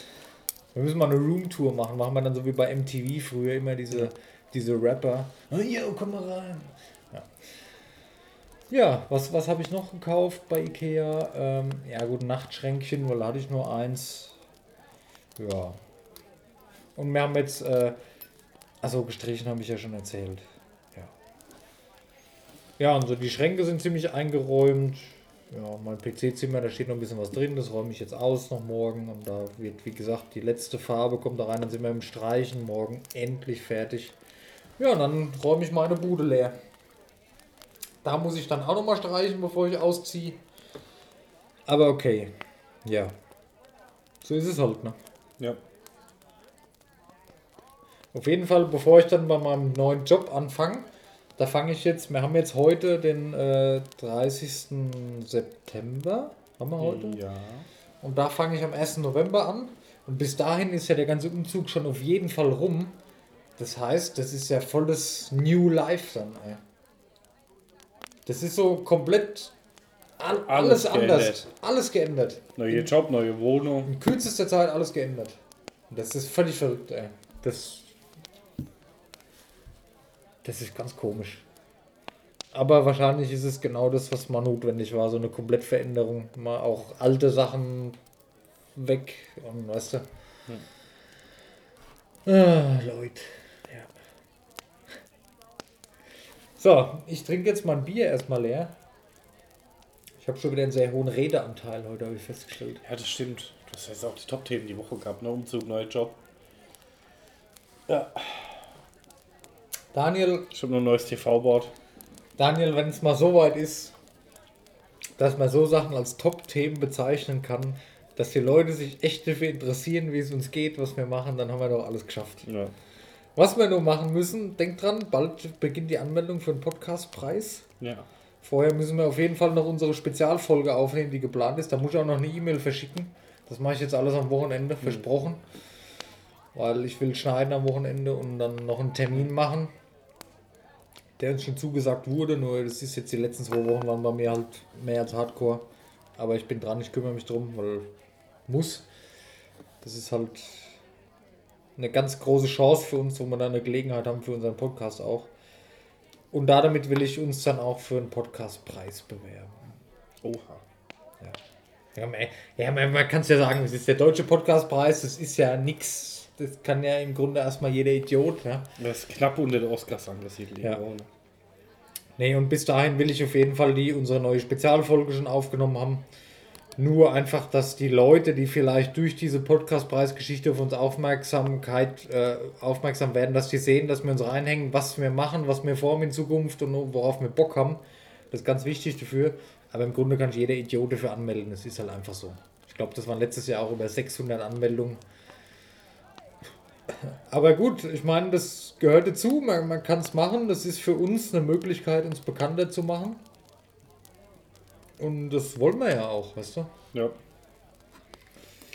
Wir müssen mal eine Roomtour machen. Machen wir dann so wie bei MTV früher immer diese, diese Rapper. Oh, yo, komm mal rein. Ja, ja was, was habe ich noch gekauft bei Ikea? Ähm, ja gut, Nachtschränkchen, weil hatte ich nur eins. Ja. Und wir haben jetzt, äh, also gestrichen habe ich ja schon erzählt. Ja. Ja, und so die Schränke sind ziemlich eingeräumt. Ja, mein PC-Zimmer, da steht noch ein bisschen was drin, das räume ich jetzt aus noch morgen. Und da wird, wie gesagt, die letzte Farbe kommt da rein, dann sind wir im Streichen, morgen endlich fertig. Ja, und dann räume ich meine Bude leer. Da muss ich dann auch noch mal streichen, bevor ich ausziehe. Aber okay, ja. So ist es halt, ne? Ja. Auf jeden Fall, bevor ich dann bei meinem neuen Job anfange, da fange ich jetzt, wir haben jetzt heute den äh, 30. September, haben wir heute? Ja. Und da fange ich am 1. November an. Und bis dahin ist ja der ganze Umzug schon auf jeden Fall rum. Das heißt, das ist ja volles New Life dann. Ey. Das ist so komplett all, alles, Alles anders. geändert. Alles geändert. Neuer Job, neue Wohnung. In kürzester Zeit alles geändert. Und das ist völlig verrückt, ey. Das. Das ist ganz komisch. Aber wahrscheinlich ist es genau das, was mal notwendig war. So eine Komplettveränderung. Mal auch alte Sachen weg und weißt du. Ah, Leute. Ja. So, ich trinke jetzt mein Bier erstmal leer. Ich habe schon wieder einen sehr hohen Redeanteil heute, habe ich festgestellt. Ja, das stimmt. Hast jetzt auch die Top-Themen die Woche gehabt, ne? Umzug, neuer Job. Ja. Daniel, Ich habe noch ein neues TV-Board. Daniel, wenn es mal so weit ist, dass man so Sachen als Top-Themen bezeichnen kann, dass die Leute sich echt dafür interessieren, wie es uns geht, was wir machen, dann haben wir doch alles geschafft. Ja. Was wir nur machen müssen, denkt dran, bald beginnt die Anmeldung für den Podcastpreis. Ja. Vorher müssen wir auf jeden Fall noch unsere Spezialfolge aufnehmen, die geplant ist. Da muss ich auch noch eine E-Mail verschicken. Das mache ich jetzt alles am Wochenende, versprochen. Weil ich will schneiden am Wochenende und dann noch einen Termin machen, der uns schon zugesagt wurde. Nur das ist jetzt die letzten zwei Wochen waren bei mir halt mehr als Hardcore. Aber ich bin dran, ich kümmere mich drum, weil muss. Das ist halt eine ganz große Chance für uns, wo wir dann eine Gelegenheit haben für unseren Podcast auch. Und da damit will ich uns dann auch für einen Podcastpreis bewerben. Oha. Ja, man, ja, man, man kann es ja sagen, es ist der deutsche Podcastpreis, das ist ja nix. Das kann ja im Grunde erstmal jeder Idiot. Ja? Das ist knapp unter der Oscars angesiedelt. Ja. ne? Nee, und bis dahin will ich auf jeden Fall die unsere neue Spezialfolge schon aufgenommen haben. Nur einfach, dass die Leute, die vielleicht durch diese Podcastpreisgeschichte auf uns Aufmerksamkeit äh, aufmerksam werden, dass die sehen, dass wir uns reinhängen, was wir machen, was wir vorhaben in Zukunft und worauf wir Bock haben. Das ist ganz wichtig dafür. Aber im Grunde kann sich jeder Idiot dafür anmelden. Das ist halt einfach so. Ich glaube, das waren letztes Jahr auch über 600 Anmeldungen. Aber gut, ich meine, das gehört dazu. Man, man kann es machen. Das ist für uns eine Möglichkeit, uns bekannter zu machen. Und das wollen wir ja auch, weißt du? Ja.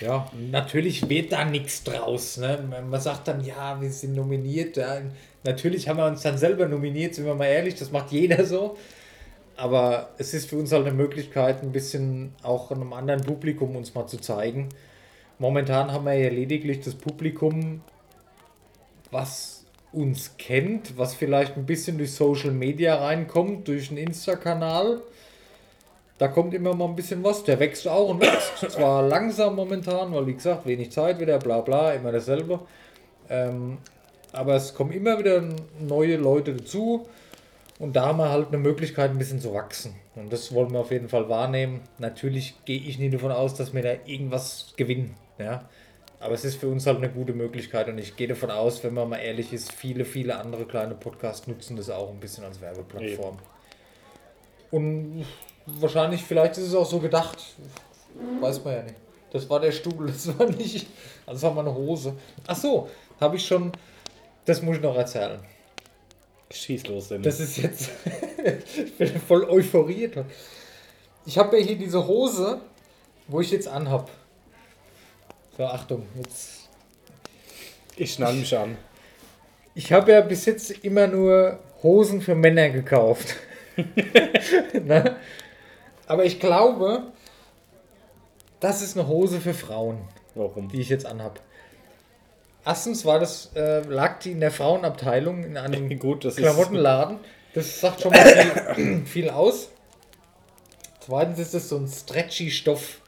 Ja, natürlich wird da nichts draus. Ne? Man sagt dann, ja, wir sind nominiert. Ja. Natürlich haben wir uns dann selber nominiert, sind wir mal ehrlich, das macht jeder so. Aber es ist für uns halt eine Möglichkeit, ein bisschen auch einem anderen Publikum uns mal zu zeigen. Momentan haben wir ja lediglich das Publikum, was uns kennt, was vielleicht ein bisschen durch Social Media reinkommt, durch einen Insta-Kanal. Da kommt immer mal ein bisschen was. Der wächst auch und wächst. Zwar langsam momentan, weil wie gesagt, wenig Zeit wieder, bla bla, immer dasselbe. Ähm, aber es kommen immer wieder neue Leute dazu. Und da haben wir halt eine Möglichkeit, ein bisschen zu wachsen. Und das wollen wir auf jeden Fall wahrnehmen. Natürlich gehe ich nie davon aus, dass wir da irgendwas gewinnen. Ja? Aber es ist für uns halt eine gute Möglichkeit und ich gehe davon aus, wenn man mal ehrlich ist, viele, viele andere kleine Podcasts nutzen das auch ein bisschen als Werbeplattform. Und wahrscheinlich, vielleicht ist es auch so gedacht, weiß man ja nicht. Das war der Stuhl, das war nicht, das war meine Hose. Ach so, habe ich schon, das muss ich noch erzählen. Schieß los, denn. Das ist jetzt, ich bin voll euphoriert. Ich habe ja hier diese Hose, wo ich jetzt anhab. So, Achtung, jetzt. Ich schnall mich an. Ich habe ja bis jetzt immer nur Hosen für Männer gekauft. ne? Aber ich glaube, das ist eine Hose für Frauen, Warum? die ich jetzt anhab. Erstens war das, äh, lag die in der Frauenabteilung in einem Gut, das. Klamottenladen. Das sagt schon mal viel, viel aus. Zweitens ist das so ein stretchy Stoff,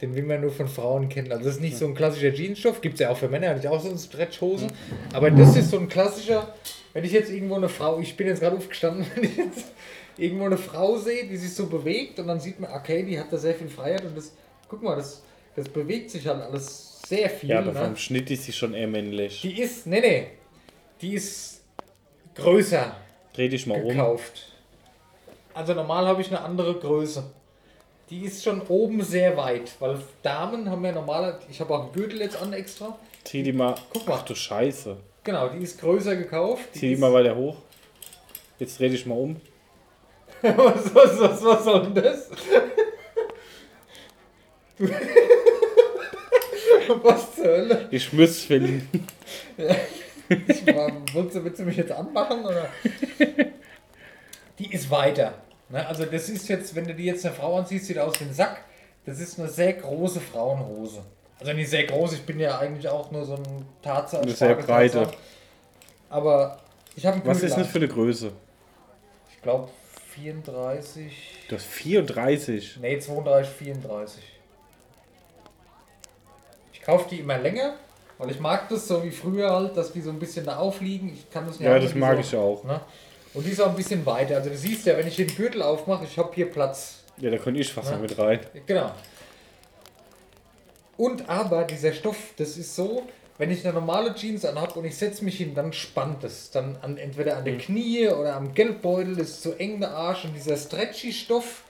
den will man nur von Frauen kennen. Also das ist nicht so ein klassischer Jeansstoff, gibt es ja auch für Männer, ich auch so Stretchhosen. Aber das ist so ein klassischer, wenn ich jetzt irgendwo eine Frau, ich bin jetzt gerade aufgestanden, wenn ich jetzt irgendwo eine Frau sehe, die sich so bewegt und dann sieht man, okay, die hat da sehr viel Freiheit und das, guck mal, das, das bewegt sich halt alles sehr viel. Ja, aber ne? vom Schnitt ist sie schon eher männlich. Die ist, nee, nee, die ist größer Dreh dich mal um. gekauft. Also normal habe ich eine andere Größe. Die ist schon oben sehr weit, weil Damen haben ja normale, ich habe auch einen Gürtel jetzt an extra. Zieh die mal. Guck mal. Ach du Scheiße. Genau, die ist größer gekauft. Zieh die mal weiter hoch. Jetzt dreh dich mal um. was, was, was, was soll denn das? was zur Hölle? Ich muss finden. Ich war, willst, du, willst du mich jetzt anmachen? Oder? Die ist weiter. Ne? Also das ist jetzt, wenn du die jetzt eine Frau anziehst, sieht aus wie ein Sack. Das ist eine sehr große Frauenhose. Also nicht sehr groß, ich bin ja eigentlich auch nur so ein Tatsache. Eine sehr breite. Aber ich habe Was ist das für eine Größe? Ich glaube 34. Du hast 34. Nee, 32, 34. Ich kaufe die immer länger, weil ich mag das so wie früher halt, dass die so ein bisschen da aufliegen. Ich kann das nicht Ja, das mag so, ich auch. Ne? Und die ist auch ein bisschen weiter. Also du siehst ja, wenn ich den Gürtel aufmache, ich habe hier Platz. Ja, da könnte ich fast Ja. mit rein. Genau. Und aber dieser Stoff, das ist so, wenn ich eine normale Jeans anhab und ich setze mich hin, dann spannt es. Dann an, entweder an Mhm. der Knie oder am Geldbeutel ist zu eng der Arsch und dieser stretchy Stoff.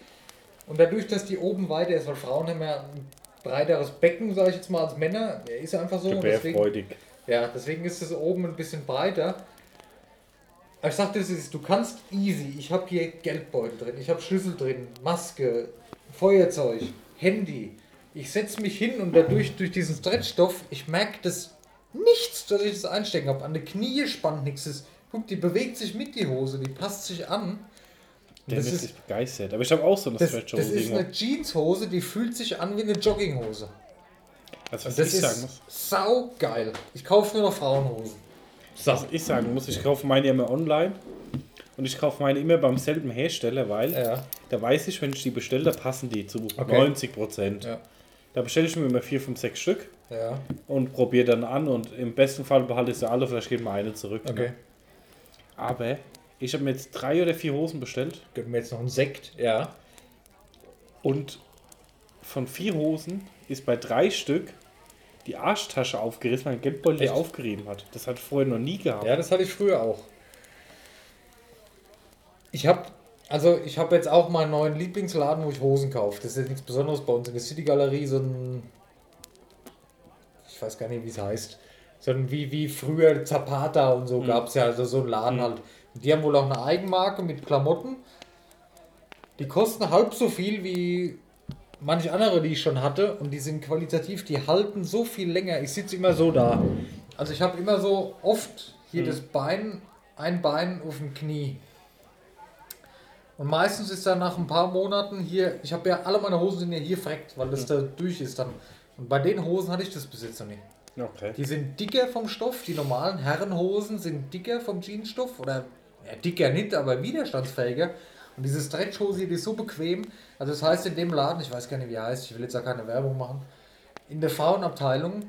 Und dadurch, dass die oben weiter ist, weil Frauen haben ja ein breiteres Becken, sage ich jetzt mal, als Männer, der ist einfach so. Wäre deswegen, ja, deswegen ist es oben ein bisschen breiter. Ich sagte, es ist, du kannst easy. Ich habe hier Geldbeutel drin, ich habe Schlüssel drin, Maske, Feuerzeug, Handy. Ich setze mich hin und dadurch, durch diesen Stretchstoff, ich merke das nichts, dass ich das einstecken habe. An der Knie spannt nichts. Das- Guck, die bewegt sich mit die Hose, die passt sich an. Der Das ist, ist, begeistert. Aber ich habe auch so eine das, das Stretchhose. ist eine. Jeanshose, die fühlt sich an wie eine Jogginghose. Also, Das ich sagen ist muss. sau geil. Ich kaufe nur noch Frauenhosen. Was ich sagen muss, ich kaufe meine immer online. Und ich kaufe meine immer beim selben Hersteller, weil Ja. da weiß ich, wenn ich die bestelle, da passen die zu Okay. 90 Prozent. Ja. Da bestelle ich mir immer 4, 5, 6 Stück Ja, und probiere dann an und im besten Fall behalte ich sie alle, vielleicht geht mir eine zurück. okay. Aber ich habe mir jetzt drei oder vier Hosen bestellt Gönnen wir jetzt noch einen Sekt? Ja. und von vier Hosen ist bei drei Stück die Arschtasche aufgerissen, weil ein Geldbeutel Echt? aufgerieben hat. Das hat vorher noch nie gehabt. Ja, das hatte ich früher auch. Ich habe also ich habe jetzt auch meinen neuen Lieblingsladen, wo ich Hosen kaufe. Das ist jetzt nichts Besonderes bei uns in der City Galerie, so ein ich weiß gar nicht, wie es heißt. So ein wie, wie früher Zapata und so gab es ja, also so ein Laden halt. Und die haben wohl auch eine Eigenmarke mit Klamotten. Die kosten halb so viel wie manche andere, die ich schon hatte. Und die sind qualitativ, die halten so viel länger. Ich sitze immer so da. Also ich habe immer so oft hier das Bein, ein Bein auf dem Knie. Und meistens ist dann nach ein paar Monaten hier, ich habe ja alle meine Hosen sind ja hier freckt, weil das da durch ist dann. Und bei den Hosen hatte ich das bis jetzt noch nicht. Okay. Die sind dicker vom Stoff, die normalen Herrenhosen sind dicker vom Jeansstoff oder ja, dicker nicht, aber widerstandsfähiger. Und diese Stretchhose hier, die ist so bequem. Also das heißt in dem Laden, ich weiß gar nicht wie er heißt, ich will jetzt auch keine Werbung machen. In der Frauenabteilung,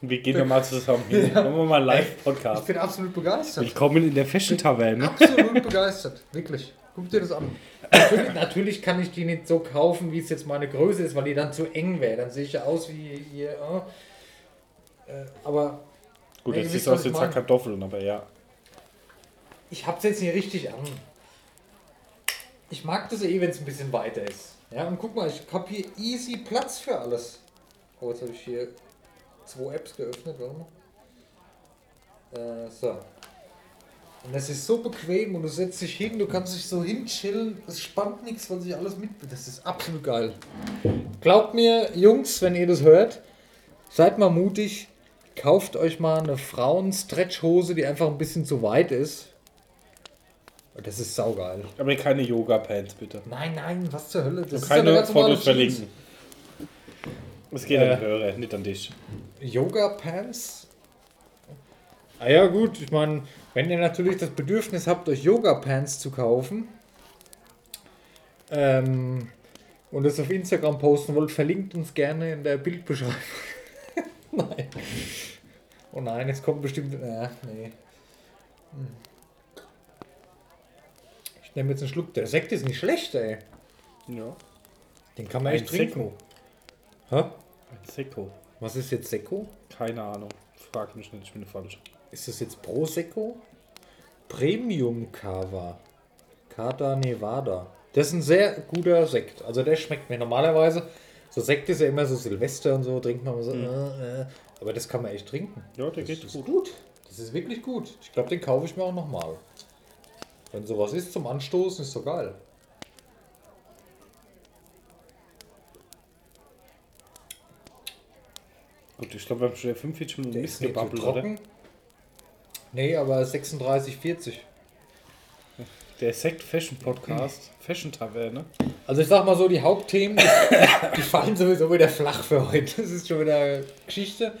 Wir gehen wir mal zusammen hin. Machen wir mal einen ich Live-Podcast. bin absolut begeistert. Willkommen in der Fashion-Taverne. Absolut begeistert, wirklich. Guck dir das an. Natürlich, natürlich kann ich die nicht so kaufen, wie es jetzt meine Größe ist, weil die dann zu eng wäre. Dann sehe ich ja aus wie hier. äh. Äh, aber Gut, Ja, jetzt siehst du aus ich mein. Kartoffeln, aber ja. ich hab's jetzt nicht richtig an. Ich mag das eh, wenn es ein bisschen weiter ist. Ja, und guck mal, ich hab hier easy Platz für alles. Oh, jetzt habe ich hier zwei Apps geöffnet, warte mal. Äh, so. Und das ist so bequem und du setzt dich hin, du kannst dich so hinchillen, es spannt nichts, weil sich alles mit. Das ist absolut geil. Glaubt mir, Jungs, wenn ihr das hört, seid mal mutig, kauft euch mal eine Frauen-Stretch-Hose, die einfach ein bisschen zu weit ist. Das ist saugeil. Aber keine Yoga-Pants, bitte. Nein, nein, was zur Hölle? Das Und ist ja eine keine Fotos verlinken. Es geht Äh. an die Hörer, nicht an dich. Yoga-Pants? Ah ja, gut, ich meine, wenn ihr natürlich das Bedürfnis habt, euch Yoga-Pants zu kaufen ähm, und es auf Instagram posten wollt, verlinkt uns gerne in der Bildbeschreibung. nein. Oh nein, jetzt kommt bestimmt. Äh, nee. Hm. Ich nehme jetzt einen Schluck. Der Sekt ist nicht schlecht, ey. Ja. Den kann man Ein echt trinken. Sekko. Hä? Ein Sekko. Was ist jetzt Sekko? Keine Ahnung. Frag mich nicht, ich bin falsch. Ist das jetzt Prosecco? Premium Cava. Cata Nevada. Das ist ein sehr guter Sekt. Also der schmeckt mir normalerweise. So Sekt ist ja immer so Silvester und so, trinkt man so. Äh, äh. Aber das kann man echt trinken. Ja, der Das geht ist gut. gut. Das ist wirklich gut. Ich glaube, den kaufe ich mir auch nochmal. Wenn sowas ist zum Anstoßen, ist so geil. Gut, ich glaube, wir haben schon wieder 45 Minuten Der Mist ist nicht so gebabbelt, oder? trocken. Nee, aber 36, 40. Der Sekt Fashion Podcast, Fashion Taverne. Also ich sag mal so, die Hauptthemen, die, die fallen sowieso wieder flach für heute. Das ist schon wieder Geschichte.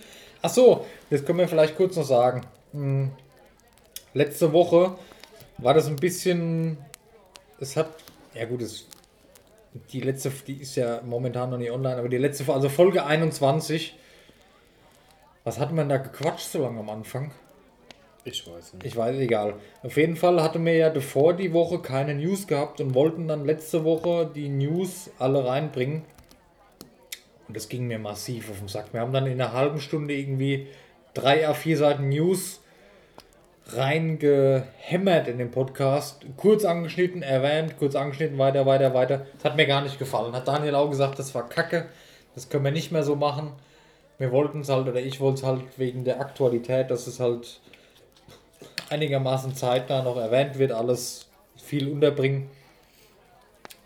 Ach so, das können wir vielleicht kurz noch sagen. Hm. Letzte Woche war das ein bisschen, es hat, ja gut, es, die letzte, die ist ja momentan noch nicht online, aber die letzte, also Folge 21, was hat man da gequatscht so lange am Anfang? Ich weiß nicht. Ich weiß, egal. Auf jeden Fall hatten wir ja davor die Woche keine News gehabt und wollten dann letzte Woche die News alle reinbringen. Und das ging mir massiv auf den Sack. Wir haben dann in einer halben Stunde irgendwie drei A4 Seiten News reingehämmert in den Podcast. Kurz angeschnitten, erwähnt, kurz angeschnitten, weiter, weiter, weiter. Das hat mir gar nicht gefallen. Hat Daniel auch gesagt, das war kacke. Das können wir nicht mehr so machen. Wir wollten es halt, oder ich wollte es halt wegen der Aktualität, dass es halt einigermaßen zeitnah noch erwähnt wird, alles viel unterbringen.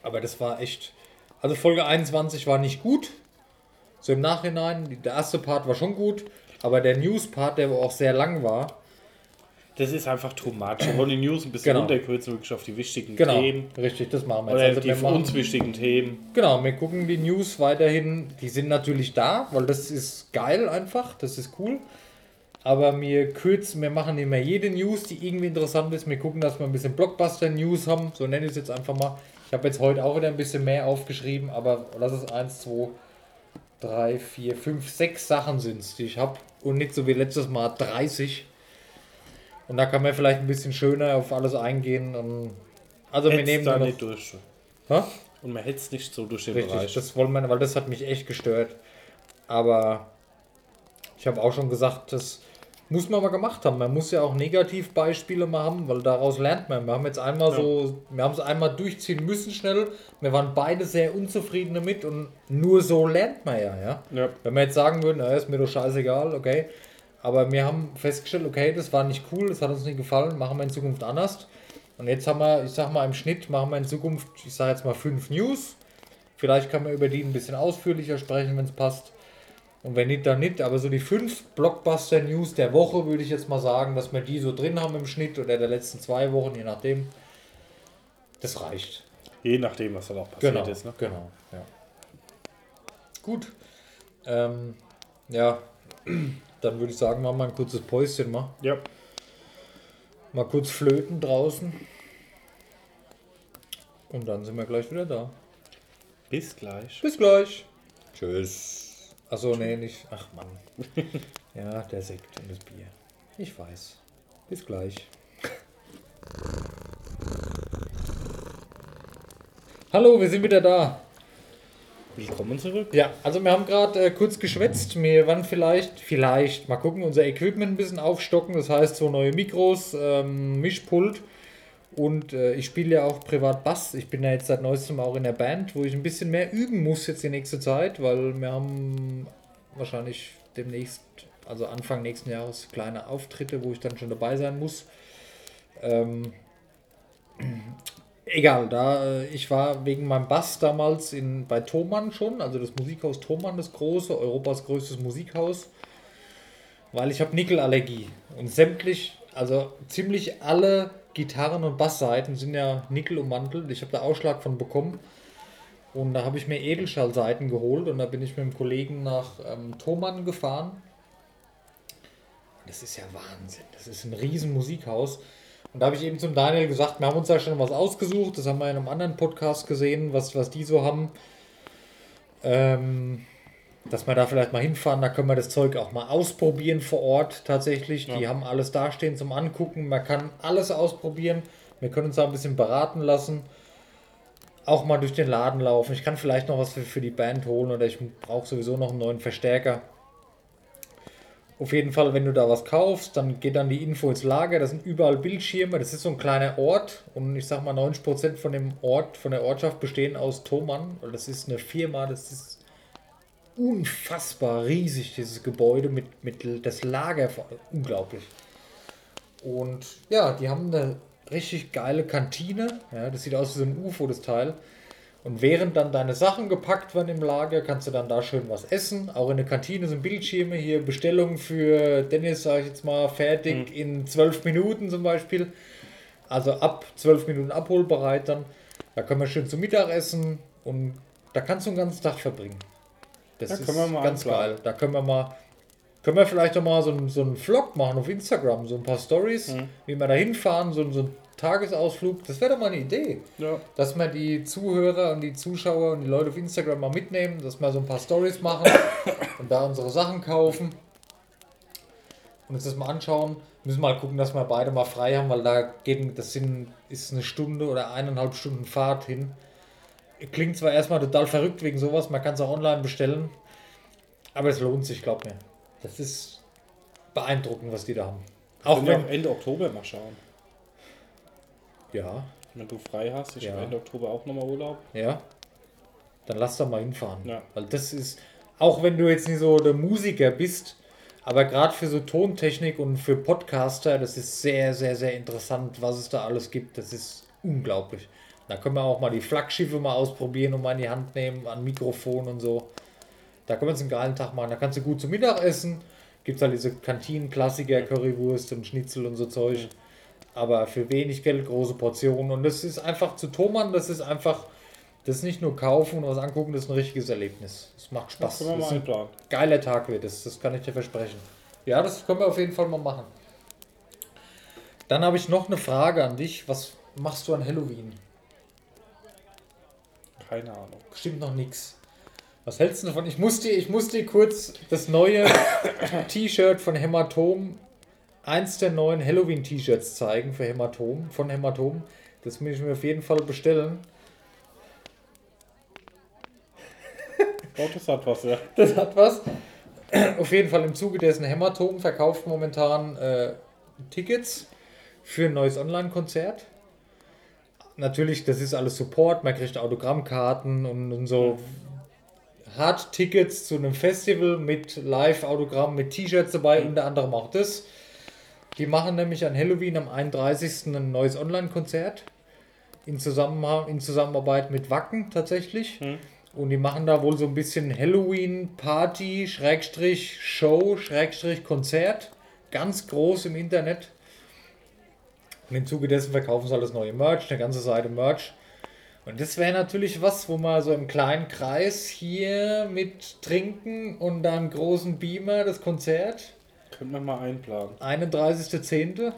Aber das war echt. Also Folge 21 war nicht gut. So im Nachhinein, der erste Part war schon gut, aber der News-Part, der auch sehr lang war, Das ist einfach too much. Wir wollen die News ein bisschen Genau. runterkürzen, wirklich auf die wichtigen genau, Themen. richtig, das machen wir jetzt. Oder Also die für uns wichtigen Themen. Genau, wir gucken die News weiterhin. Die sind natürlich da, weil das ist geil einfach, das ist cool. Aber wir kürzen, wir machen nicht mehr jede News, die irgendwie interessant ist. Wir gucken, dass wir ein bisschen Blockbuster-News haben, so nenne ich es jetzt einfach mal. Ich habe jetzt heute auch wieder ein bisschen mehr aufgeschrieben, aber lass es 1, 2, 3, 4, 5, 6 Sachen sind es, die ich habe. Und nicht so wie letztes Mal 30. Und da kann man vielleicht ein bisschen schöner auf alles eingehen. Und also wir Hetzt nehmen da nicht durch. Hä? Und man hetzt nicht so durch den Richtig, Bereich. das wollen wir, weil das hat mich echt gestört. Aber ich habe auch schon gesagt, das muss man mal gemacht haben. Man muss ja auch Negativbeispiele mal haben, weil daraus lernt man. Wir haben jetzt einmal Ja. so, wir haben es einmal durchziehen müssen schnell. Wir waren beide sehr unzufrieden damit und nur so lernt man ja, ja. ja. Wenn wir jetzt sagen würden, na, ist mir doch scheißegal, okay. Aber wir haben festgestellt, okay, das war nicht cool, das hat uns nicht gefallen, machen wir in Zukunft anders. Und jetzt haben wir, ich sag mal, im Schnitt machen wir in Zukunft, ich sage jetzt mal fünf News. Vielleicht kann man über die ein bisschen ausführlicher sprechen, wenn es passt. Und wenn nicht, dann nicht. Aber so die fünf Blockbuster-News der Woche würde ich jetzt mal sagen, dass wir die so drin haben im Schnitt oder der letzten zwei Wochen, je nachdem. Das reicht. Je nachdem, was dann auch passiert Genau, ist. Ne? genau, ja. Gut. Ähm, ja, dann würde ich sagen, machen wir ein kurzes Päuschen mal. Ja. Mal kurz flöten draußen. Und dann sind wir gleich wieder da. Bis gleich. Bis gleich. Tschüss. Achso, nee, nicht. Ach Mann. Ja, der Sekt und das Bier. Ich weiß. Bis gleich. Hallo, wir sind wieder da. Willkommen zurück. Ja, also wir haben gerade äh, kurz geschwätzt. Wir werden vielleicht, vielleicht, mal gucken, unser Equipment ein bisschen aufstocken. Das heißt, so neue Mikros, ähm, Mischpult. Und äh, ich spiele ja auch privat Bass. Ich bin ja jetzt seit neuestem auch in der Band, wo ich ein bisschen mehr üben muss jetzt die nächste Zeit, weil wir haben wahrscheinlich demnächst, also Anfang nächsten Jahres, kleine Auftritte, wo ich dann schon dabei sein muss. Ähm, egal, da äh, ich war wegen meinem Bass damals in, bei Thomann schon, also das Musikhaus Thomann, das große, Europas größtes Musikhaus, weil ich habe Nickelallergie und sämtlich, also ziemlich alle Gitarren und Bassseiten sind ja Nickel ummantelt. Ich habe da Ausschlag von bekommen. Und da habe ich mir Edelschallseiten geholt und da bin ich mit dem Kollegen nach ähm, Thomann gefahren. Das ist ja Wahnsinn. Das ist ein riesen Musikhaus. Und da habe ich eben zum Daniel gesagt, wir haben uns da schon was ausgesucht. Das haben wir in einem anderen Podcast gesehen, was, was die so haben. Ähm, dass wir da vielleicht mal hinfahren, da können wir das Zeug auch mal ausprobieren vor Ort tatsächlich. Ja. Die haben alles dastehen zum Angucken. Man kann alles ausprobieren. Wir können uns da ein bisschen beraten lassen. Auch mal durch den Laden laufen. Ich kann vielleicht noch was für, für die Band holen oder ich brauche sowieso noch einen neuen Verstärker. Auf jeden Fall, wenn du da was kaufst, dann geht dann die Info ins Lager. Das sind überall Bildschirme. Das ist so ein kleiner Ort. Und ich sag mal, 90% von dem Ort, von der Ortschaft bestehen aus Thomann. Das ist eine Firma, das ist unfassbar riesig, dieses Gebäude mit, mit das Lager. Unglaublich. Und ja, die haben eine richtig geile Kantine. Ja, das sieht aus wie so ein UFO, das Teil. Und während dann deine Sachen gepackt werden im Lager, kannst du dann da schön was essen. Auch in der Kantine sind Bildschirme hier, Bestellungen für Dennis, sage ich jetzt mal, fertig mhm. in zwölf Minuten zum Beispiel. Also ab zwölf Minuten abholbereit dann. Da können wir schön zum Mittagessen und da kannst du einen ganzen Tag verbringen. Das da ist ganz geil. Da können wir mal, können wir vielleicht noch mal so, einen, so einen Vlog machen auf Instagram, so ein paar Stories, mhm. wie wir da hinfahren, so, so ein Tagesausflug. Das wäre doch mal eine Idee. Ja. Dass wir die Zuhörer und die Zuschauer und die Leute auf Instagram mal mitnehmen, dass wir so ein paar Stories machen und da unsere Sachen kaufen und uns das mal anschauen. Müssen mal gucken, dass wir beide mal frei haben, weil da geht, das sind, ist eine Stunde oder eineinhalb Stunden Fahrt hin klingt zwar erstmal total verrückt wegen sowas, man kann es auch online bestellen, aber es lohnt sich, glaub mir. Das ist beeindruckend, was die da haben. Auch wenn auch Ende Oktober mal schauen. Ja. Wenn du frei hast, ich ja. habe Ende Oktober auch nochmal Urlaub. Ja. Dann lass doch mal hinfahren. Ja. Weil das ist, auch wenn du jetzt nicht so der Musiker bist, aber gerade für so Tontechnik und für Podcaster, das ist sehr, sehr, sehr interessant, was es da alles gibt. Das ist unglaublich. Da können wir auch mal die Flaggschiffe mal ausprobieren und mal in die Hand nehmen an Mikrofon und so. Da können wir uns einen geilen Tag machen. Da kannst du gut zum Mittag essen. Gibt es halt diese Kantinen-Klassiker, Currywurst und Schnitzel und so Zeug. Aber für wenig Geld große Portionen. Und das ist einfach zu Thomann, das ist einfach, das ist nicht nur kaufen und was angucken, das ist ein richtiges Erlebnis. Das macht Spaß. Das, das ist ein geiler Tag wird das, das kann ich dir versprechen. Ja, das können wir auf jeden Fall mal machen. Dann habe ich noch eine Frage an dich. Was machst du an Halloween? Keine Ahnung. Stimmt noch nichts. Was hältst du davon? Ich muss dir, ich muss dir kurz das neue T-Shirt von Hämatom, eins der neuen Halloween-T-Shirts zeigen für Hämatom, von Hämatom. Das muss ich mir auf jeden Fall bestellen. Oh, das hat was, ja. Das hat was. Auf jeden Fall im Zuge dessen Hämatom verkauft momentan äh, Tickets für ein neues Online-Konzert natürlich, das ist alles Support, man kriegt Autogrammkarten und, und so Hard-Tickets zu einem Festival mit Live-Autogramm, mit T-Shirts dabei, mhm. unter anderem auch das. Die machen nämlich an Halloween am 31. ein neues Online-Konzert in, Zusammenhang, in Zusammenarbeit mit Wacken tatsächlich. Mhm. Und die machen da wohl so ein bisschen Halloween-Party, Schrägstrich Show, Schrägstrich Konzert. Ganz groß im Internet. Und im Zuge dessen verkaufen sie alles neue Merch, eine ganze Seite Merch. Und das wäre natürlich was, wo man so im kleinen Kreis hier mit trinken und dann großen Beamer das Konzert. Können wir mal einplanen. 31.10.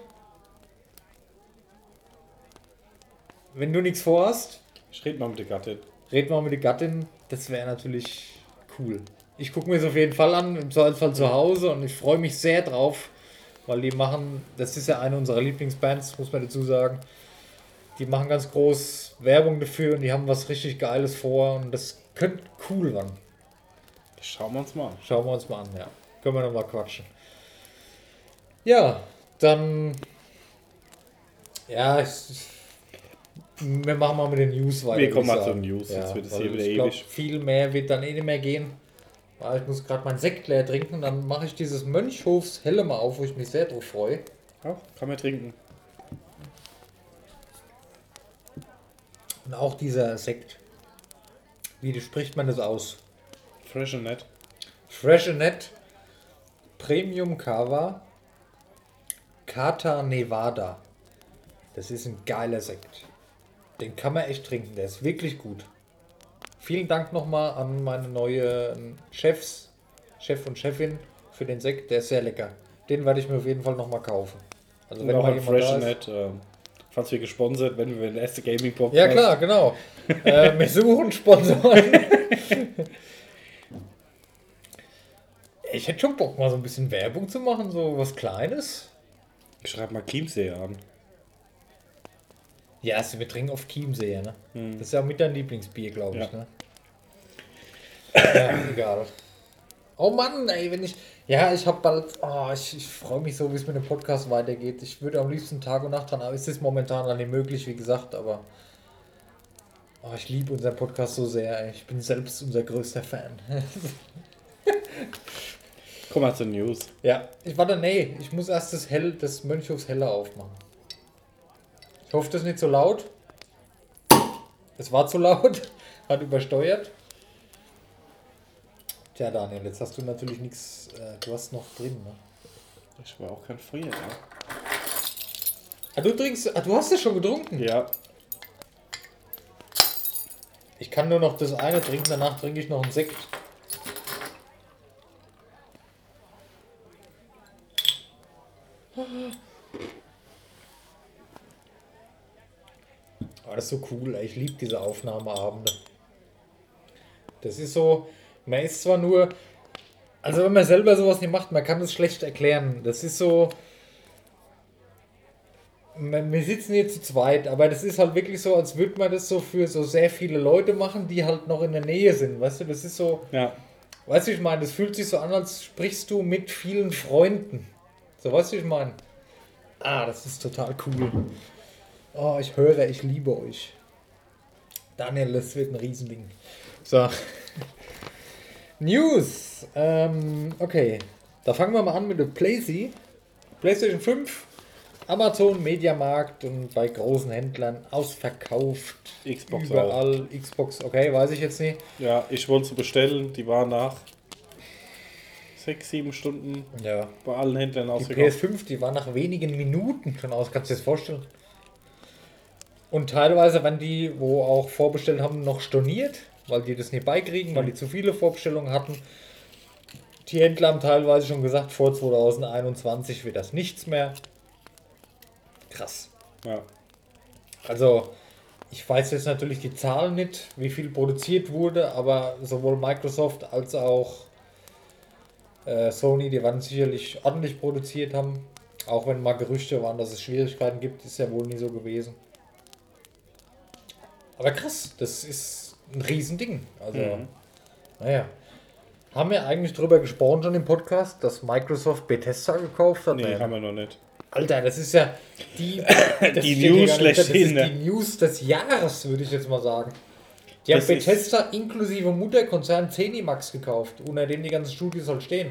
Wenn du nichts vorhast. Ich rede mal mit der Gattin. Red mal mit der Gattin. Das wäre natürlich cool. Ich gucke mir es auf jeden Fall an, im Zweifelsfall zu Hause und ich freue mich sehr drauf weil die machen, das ist ja eine unserer Lieblingsbands, muss man dazu sagen. Die machen ganz groß Werbung dafür und die haben was richtig Geiles vor und das könnte cool werden. Das schauen wir uns mal an. Schauen wir uns mal an, ja. Können wir nochmal quatschen. Ja, dann. Ja, ich, wir machen mal mit den News weiter. Wir kommen mal zu den News, sonst wird es hier wieder ich glaub, ewig. Viel mehr wird dann eh nicht mehr gehen. Weil ich muss gerade meinen Sekt leer trinken und dann mache ich dieses Mönchhofs Helle mal auf, wo ich mich sehr drauf freue. Ja, kann man trinken. Und auch dieser Sekt. Wie spricht man das aus? Fresh und nett. Freshenet Premium Cava Cata Nevada. Das ist ein geiler Sekt. Den kann man echt trinken. Der ist wirklich gut. Vielen Dank nochmal an meine neuen Chefs, Chef und Chefin für den Sekt. Der ist sehr lecker. Den werde ich mir auf jeden Fall nochmal kaufen. Also Und auch an Fresh und nett. Ähm, falls wir gesponsert, wenn wir der erste Gaming Podcast. Ja klar, genau. äh, wir suchen Sponsoren. ich hätte schon Bock, mal so ein bisschen Werbung zu machen, so was Kleines. Ich schreibe mal Chiemsee an. Ja, also wir trinken auf Chiemsee, ne? Das ist ja mit dein Lieblingsbier, glaube ich, Ja. ne? Ja, egal. Oh Mann, ey, wenn ich. Ja, ich habe bald. Oh, ich, ich freue mich so, wie es mit dem Podcast weitergeht. Ich würde am liebsten Tag und Nacht dran, aber es ist momentan noch nicht möglich, wie gesagt, aber. Oh, ich liebe unseren Podcast so sehr, ey. Ich bin selbst unser größter Fan. Komm mal zu den News. ja, ich warte, nee, ich muss erst das Hell, das Mönchhofs Helle aufmachen. Ich hoffe, das ist nicht so laut. Es war zu laut, hat übersteuert. Tja, Daniel, jetzt hast du natürlich nichts, äh, du hast noch drin, ne? Ich war auch kein Feuer da. Ah, du trinkst, ah, du hast es schon getrunken? Ja, Ich kann nur noch das eine trinken, danach trinke ich noch einen Sekt. Das so cool, ich liebe diese Aufnahmeabende. Das ist so, man ist zwar nur, also wenn man selber sowas nicht macht, man kann das schlecht erklären. Das ist so, wir sitzen hier zu zweit, aber das ist halt wirklich so, als würde man das so für so sehr viele Leute machen, die halt noch in der Nähe sind. Weißt du, das ist so, ja. weißt du, ich meine, das fühlt sich so an, als sprichst du mit vielen Freunden. So, weißt du, ich meine. Ah, das ist total cool. Oh, ich höre, ich liebe euch. Daniel, das wird ein Riesending. So. News. Ähm, okay. Da fangen wir mal an mit der PlayStation. PlayStation 5. Amazon, Mediamarkt und bei großen Händlern ausverkauft. Xbox Überall. Xbox, okay, weiß ich jetzt nicht. Ja, ich wollte sie bestellen. Die war nach sechs, sieben Stunden Ja. bei allen Händlern Die ausverkauft. PS5, die war nach wenigen Minuten schon aus. Kannst du dir das vorstellen? Und teilweise, wenn die, wo auch vorbestellt haben, noch storniert, weil die das nicht beikriegen, weil die zu viele Vorbestellungen hatten. Die Händler haben teilweise schon gesagt, vor 2021 wird das nichts mehr. Krass. Ja. Also, ich weiß jetzt natürlich die Zahlen nicht, wie viel produziert wurde, aber sowohl Microsoft als auch äh, Sony, die werden sicherlich ordentlich produziert haben. Auch wenn mal Gerüchte waren, dass es Schwierigkeiten gibt, ist ja wohl nie so gewesen. Aber krass, das ist ein Riesending. Also, Mhm. naja. Haben wir eigentlich drüber gesprochen schon im Podcast, dass Microsoft Bethesda gekauft hat? Nee, Nein. haben wir noch nicht. Alter, das ist ja die, das Die News nicht, Das schlechthin, ist ne? die News des Jahres, würde ich jetzt mal sagen. Die haben Das Bethesda inklusive Mutterkonzern Zenimax gekauft, unter dem die ganzen Studios halt stehen.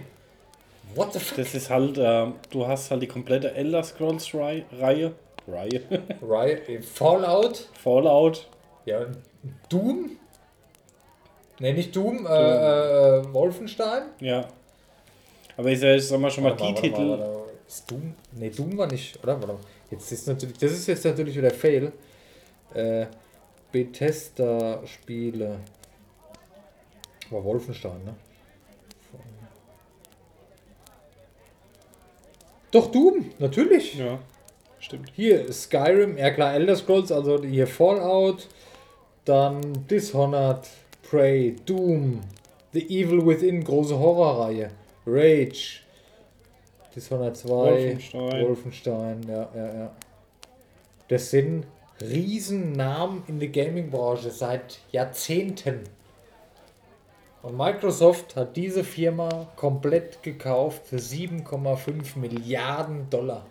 What the fuck? Das ist halt, ähm, du hast halt die komplette Elder Scrolls Rei- Reihe. Reihe. Riot, Fallout, Fallout. Ja, Doom? Ne, nicht Doom, äh, äh, Wolfenstein? Ja. Aber ich sag, sag mal schon mal Warte die warte Titel. warte mal. Ist Doom? Ne, Doom war nicht, oder? Warte. Jetzt ist natürlich, das ist jetzt natürlich wieder Fail. Äh, Bethesda-Spiele. War Wolfenstein, ne? Doch, Doom, natürlich. Ja, stimmt. Hier, Skyrim, ja klar, Elder Scrolls, also hier Fallout, dann Dishonored, Prey, Doom, The Evil Within, große Horrorreihe, Rage, Dishonored 2, Wolfenstein. Wolfenstein, ja, ja, ja. Das sind Riesennamen in der Gaming-Branche seit Jahrzehnten. Und Microsoft hat diese Firma komplett gekauft für 7,5 Milliarden Dollar.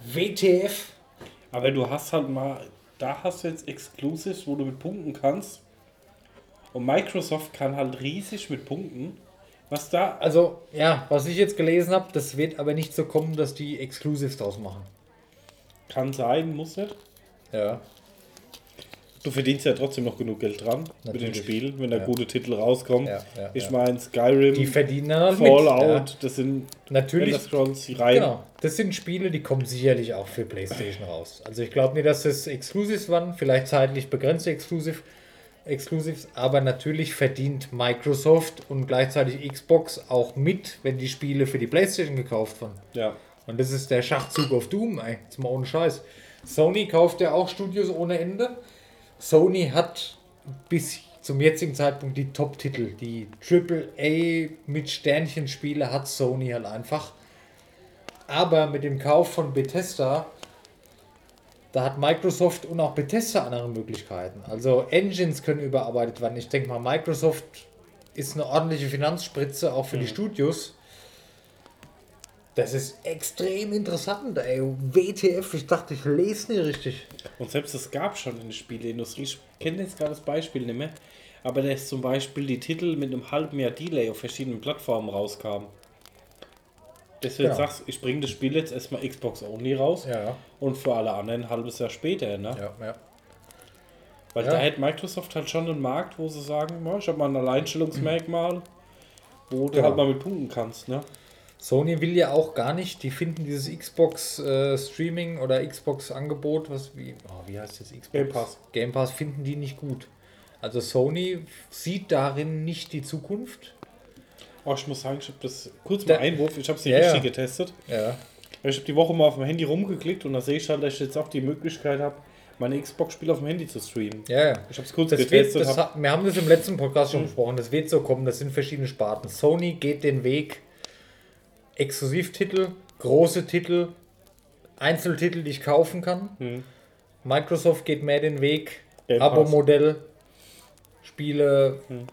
WTF? Aber du hast halt mal, da hast du jetzt Exclusives, wo du mit punkten kannst. Und Microsoft kann halt riesig mit punkten. Was da, Also, ja, was ich jetzt gelesen habe, das wird aber nicht so kommen, dass die Exclusives draus machen. kann sein, muss nicht. Ja. Du verdienst ja trotzdem noch genug Geld dran mit den Natürlich. Spielen, wenn da Ja. gute Titel rauskommen. Ja, ja, ich meine, Skyrim, Die mit, Fallout, das sind Natürlich. Scrolls, die Reihen. Genau. Das sind Spiele, die kommen sicherlich auch für PlayStation raus. Also ich glaube nicht, dass das Exclusives waren, vielleicht zeitlich begrenzte Exclusive, Exclusives, aber natürlich verdient Microsoft und gleichzeitig Xbox auch mit, wenn die Spiele für die PlayStation gekauft wurden. Ja. Und das ist der Schachzug auf Doom, ey. Jetzt mal ohne Scheiß. Sony kauft ja auch Studios ohne Ende. Sony hat bis zum jetzigen Zeitpunkt die Top-Titel. Die AAA mit Sternchenspiele hat Sony halt einfach. Aber mit dem Kauf von Bethesda, da hat Microsoft und auch Bethesda andere Möglichkeiten. Also Engines können überarbeitet werden. Ich denke mal, Microsoft ist eine ordentliche Finanzspritze auch für die Studios. Das ist extrem interessant, ey. WTF, ich dachte, ich lese nicht richtig. Und selbst es gab schon in der Spieleindustrie, ich kenne jetzt gerade das Beispiel nicht mehr, aber dass zum Beispiel die Titel mit einem halben Jahr Delay auf verschiedenen Plattformen rauskamen. Dass du jetzt Genau. sagst, ich bringe das Spiel jetzt erstmal Xbox Only raus Ja, und für alle anderen ein halbes Jahr später, ne? ja, ja. Weil Ja. da hätte Microsoft halt schon einen Markt, wo sie sagen, "Ja, ich habe mal ein Alleinstellungsmerkmal, wo du Genau. halt mal mit punkten kannst, ne? Sony will ja auch gar nicht, die finden dieses Xbox äh, Streaming oder Xbox Angebot, was wie, oh, wie heißt das Xbox? Game Pass. Game Pass finden die nicht gut. Also Sony sieht darin nicht die Zukunft. Oh, ich muss sagen, ich habe das kurz mal Einwurf, ich habe es nicht Ja, richtig getestet. Ja. Ich habe die Woche mal auf dem Handy rumgeklickt und da sehe ich halt, dass ich jetzt auch die Möglichkeit habe, meine Xbox-Spiele auf dem Handy zu streamen. Ja, ja. Ich habe es kurz Das wird, getestet. das hab, wir haben das im letzten Podcast schon besprochen. Das wird so kommen. Das sind verschiedene Sparten. Sony geht den Weg Exklusivtitel, große Titel, Einzeltitel, die ich kaufen kann. Hm. Microsoft geht mehr den Weg. Abo-Modell, Spiele, Hm.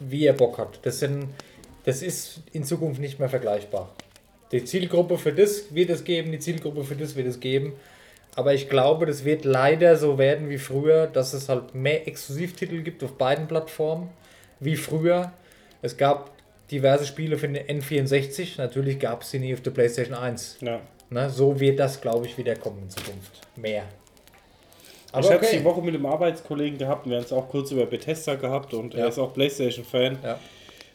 wie er Bock hat. Das, sind, das ist in Zukunft nicht mehr vergleichbar. Die Zielgruppe für das wird es geben, die Zielgruppe für das wird es geben. Aber ich glaube, das wird leider so werden wie früher, dass es halt mehr Exklusivtitel gibt auf beiden Plattformen wie früher. Es gab diverse Spiele für den N64, natürlich gab es sie nie auf der PlayStation 1. ja. Ne, so wird das, glaube ich, wieder kommen in Zukunft. Mehr. Aber ich habe es okay. die Woche mit einem Arbeitskollegen gehabt und wir haben es auch kurz über Bethesda gehabt und Ja. er ist auch PlayStation-Fan Ja,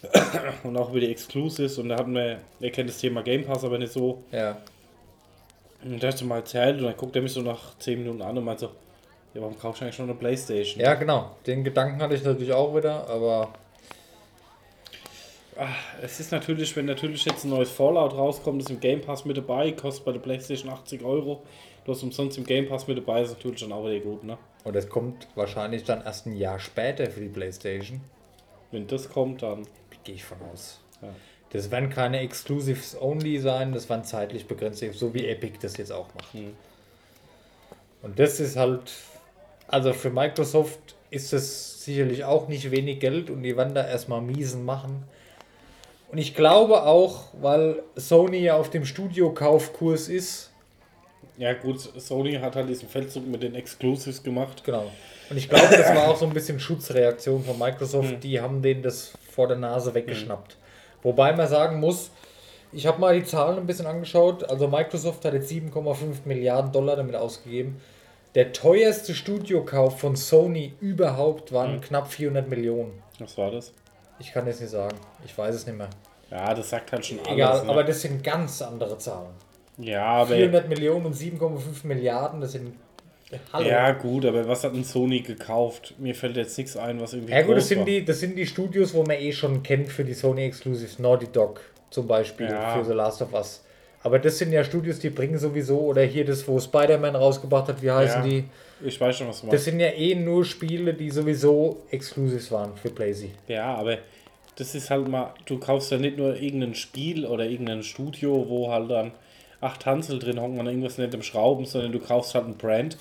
und auch über die Exclusives und da hatten wir, er kennt das Thema Game Pass aber nicht so. ja. Und da hast du mal erzählt und dann guckt er mich so nach 10 Minuten an und meint so, ja, warum kaufst du eigentlich schon eine Playstation? Ja, genau. Den Gedanken hatte ich natürlich auch wieder, aber Es ist natürlich, wenn natürlich jetzt ein neues Fallout rauskommt, das im Game Pass mit dabei, kostet bei der Playstation 80 Euro. Du hast umsonst im Game Pass mit dabei, ist natürlich dann auch wieder gut, ne? und es kommt wahrscheinlich dann erst ein Jahr später für die PlayStation. Wenn das kommt, dann. Gehe ich von aus. Ja. Das werden keine Exclusives only sein, das werden zeitlich begrenzt, so wie Epic das jetzt auch macht. Hm. Und das ist halt, also für Microsoft ist es sicherlich auch nicht wenig Geld und die werden da erstmal miesen machen. Und ich glaube auch, weil Sony ja auf dem Studiokaufkurs ist, Ja, gut, Sony hat halt diesen Feldzug mit den Exclusives gemacht. Genau. Und ich glaube, das war auch so ein bisschen Schutzreaktion von Microsoft. Die haben denen das vor der Nase weggeschnappt. Wobei man sagen muss, ich habe mal die Zahlen ein bisschen angeschaut. Also Microsoft hat jetzt 7,5 Milliarden Dollar damit ausgegeben. Der teuerste Studiokauf von Sony überhaupt waren knapp 400 Millionen. Was war das? Ich kann es nicht sagen. Ich weiß es nicht mehr. Ja, das sagt halt schon alles. Egal, ne? aber das sind ganz andere Zahlen. ja, aber. 400 Millionen und 7,5 Milliarden, das sind... Hallo. Ja, gut, aber was hat denn Sony gekauft? Mir fällt jetzt nichts ein, was irgendwie. Ja gut, das sind, war. die, das sind die Studios, wo man eh schon kennt für die Sony Exclusives. Naughty Dog zum Beispiel Ja. für The Last of Us. Aber das sind ja Studios, die bringen sowieso, oder hier das, wo Spider-Man rausgebracht hat, wie heißen Ja. die? Ich weiß schon, was du Das meinst. sind ja eh nur Spiele, die sowieso Exclusives waren für PlayStation. Ja, aber das ist halt mal, du kaufst ja nicht nur irgendein Spiel oder irgendein Studio, wo halt dann acht Hansel drin hocken und irgendwas nicht im Schrauben, sondern du kaufst halt ein Brand,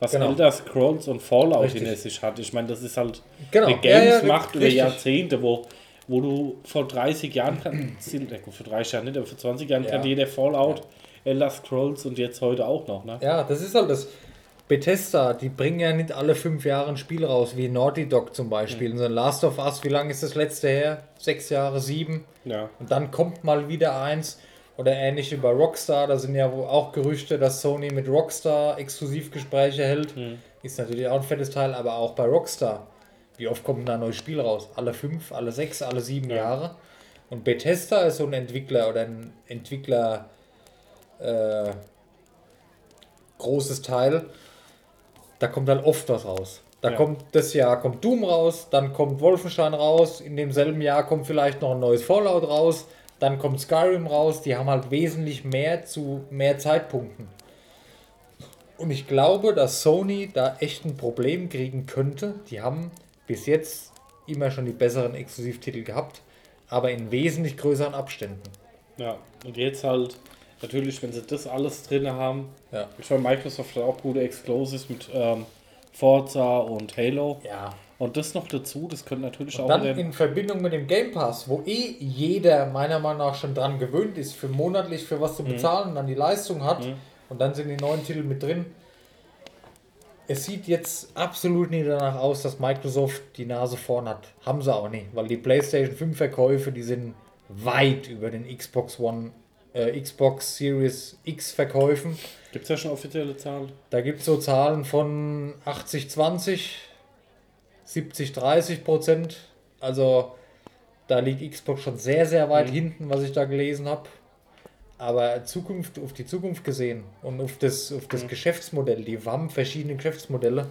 was Genau. Elder Scrolls und Fallout Richtig. hinter sich hat. Ich meine, das ist halt Genau. eine Ja, ja, Games-Macht über richtig. Jahrzehnte, wo, wo du vor 30 Jahren kann, sind- ja gut, vor 30 Jahren nicht, aber vor 20 Jahren Ja. kann jeder Fallout, Elder Scrolls und jetzt heute auch noch. Ne? Ja, das ist halt das. Bethesda, die bringen ja nicht alle fünf Jahre ein Spiel raus, wie Naughty Dog zum Beispiel. So ein Last of Us, wie lange ist das letzte her? Sechs Jahre, sieben? Ja. Und dann kommt mal wieder eins. Oder ähnlich wie bei Rockstar, da sind ja auch Gerüchte, dass Sony mit Rockstar Exklusivgespräche hält. Ist natürlich auch ein fettes Teil, aber auch bei Rockstar. Wie oft kommt da ein neues Spiel raus? Alle fünf, alle sechs, alle sieben Jahre. Und Bethesda ist so ein Entwickler oder ein Entwickler äh, großes Teil. Da kommt halt oft was raus. Da Ja. kommt das Jahr kommt Doom raus, dann kommt Wolfenstein raus, in demselben Jahr kommt vielleicht noch ein neues Fallout raus, dann kommt Skyrim raus, die haben halt wesentlich mehr zu mehr Zeitpunkten. Und ich glaube, dass Sony da echt ein Problem kriegen könnte. Die haben bis jetzt immer schon die besseren Exklusivtitel gehabt, aber in wesentlich größeren Abständen. ja. Und jetzt halt, natürlich, wenn sie das alles drin haben, Ja. ich meine, Microsoft hat auch gute Exclusives mit ähm, Forza und Halo. Ja. Und das noch dazu, das könnte natürlich auch Dann in Verbindung mit dem Game Pass, wo eh jeder meiner Meinung nach schon dran gewöhnt ist, für monatlich für was zu Mhm. bezahlen und dann die Leistung hat und dann sind die neuen Titel mit drin. Es sieht jetzt absolut nicht danach aus, dass Microsoft die Nase vorn hat. Haben sie auch nicht, weil die PlayStation 5 Verkäufe, die sind weit über den Xbox One, äh, Xbox Series X Verkäufen. Gibt es ja schon offizielle Zahlen? Da gibt es so Zahlen von 80, 20, 70, 30 Prozent. Also da liegt Xbox schon sehr, sehr weit hinten, was ich da gelesen habe. Aber Zukunft, auf die Zukunft gesehen und auf das, auf das Geschäftsmodell, die haben verschiedene Geschäftsmodelle.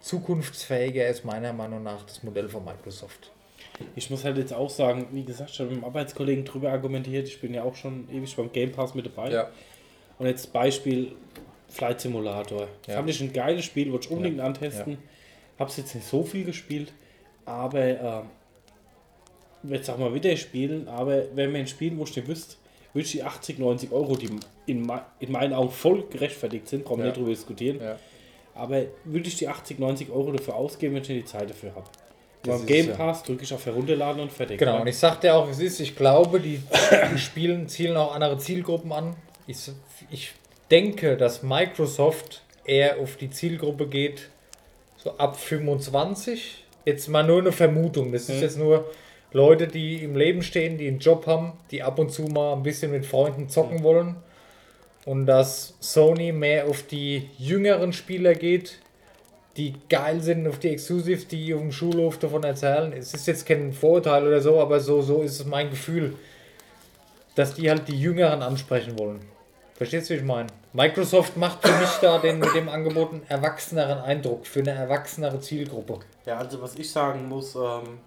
Zukunftsfähiger ist meiner Meinung nach das Modell von Microsoft. Ich muss halt jetzt auch sagen, wie gesagt, ich habe mit dem Arbeitskollegen drüber argumentiert. Ich bin ja auch schon ewig beim Game Pass mit dabei. Und jetzt Beispiel Flight Simulator. Ja. Fand ich ein geiles Spiel, wollte ich unbedingt antesten. Hab's jetzt nicht so viel gespielt, aber ähm, jetzt auch mal wieder spielen. Aber wenn wir ein Spiel, wo ich nicht wüsste, würde ich die 80, 90 Euro, die in, in meinen Augen voll gerechtfertigt sind, brauchen wir Ja. nicht drüber diskutieren. Ja. Aber würde ich die 80, 90 Euro dafür ausgeben, wenn ich die Zeit dafür habe? Das Beim Game Pass drücke ich auf Herunterladen und fertig. Genau, ne? und ich sagte auch, es ist, ich glaube, die, die spielen, zielen auch andere Zielgruppen an. Ich, ich denke, dass Microsoft eher auf die Zielgruppe geht, so ab 25. Jetzt mal nur eine Vermutung. Das ist Mhm. jetzt nur Leute, die im Leben stehen, die einen Job haben, die ab und zu mal ein bisschen mit Freunden zocken Mhm. wollen. Und dass Sony mehr auf die jüngeren Spieler geht, die geil sind auf die Exclusives, die auf dem Schulhof davon erzählen. Es ist jetzt kein Vorurteil oder so, aber so, so ist es mein Gefühl, dass die halt die Jüngeren ansprechen wollen. Verstehst du, wie ich meine? Microsoft macht für mich da den, mit dem Angebot einen erwachseneren Eindruck, für eine erwachsenere Zielgruppe. Ja, also was ich sagen muss, ähm,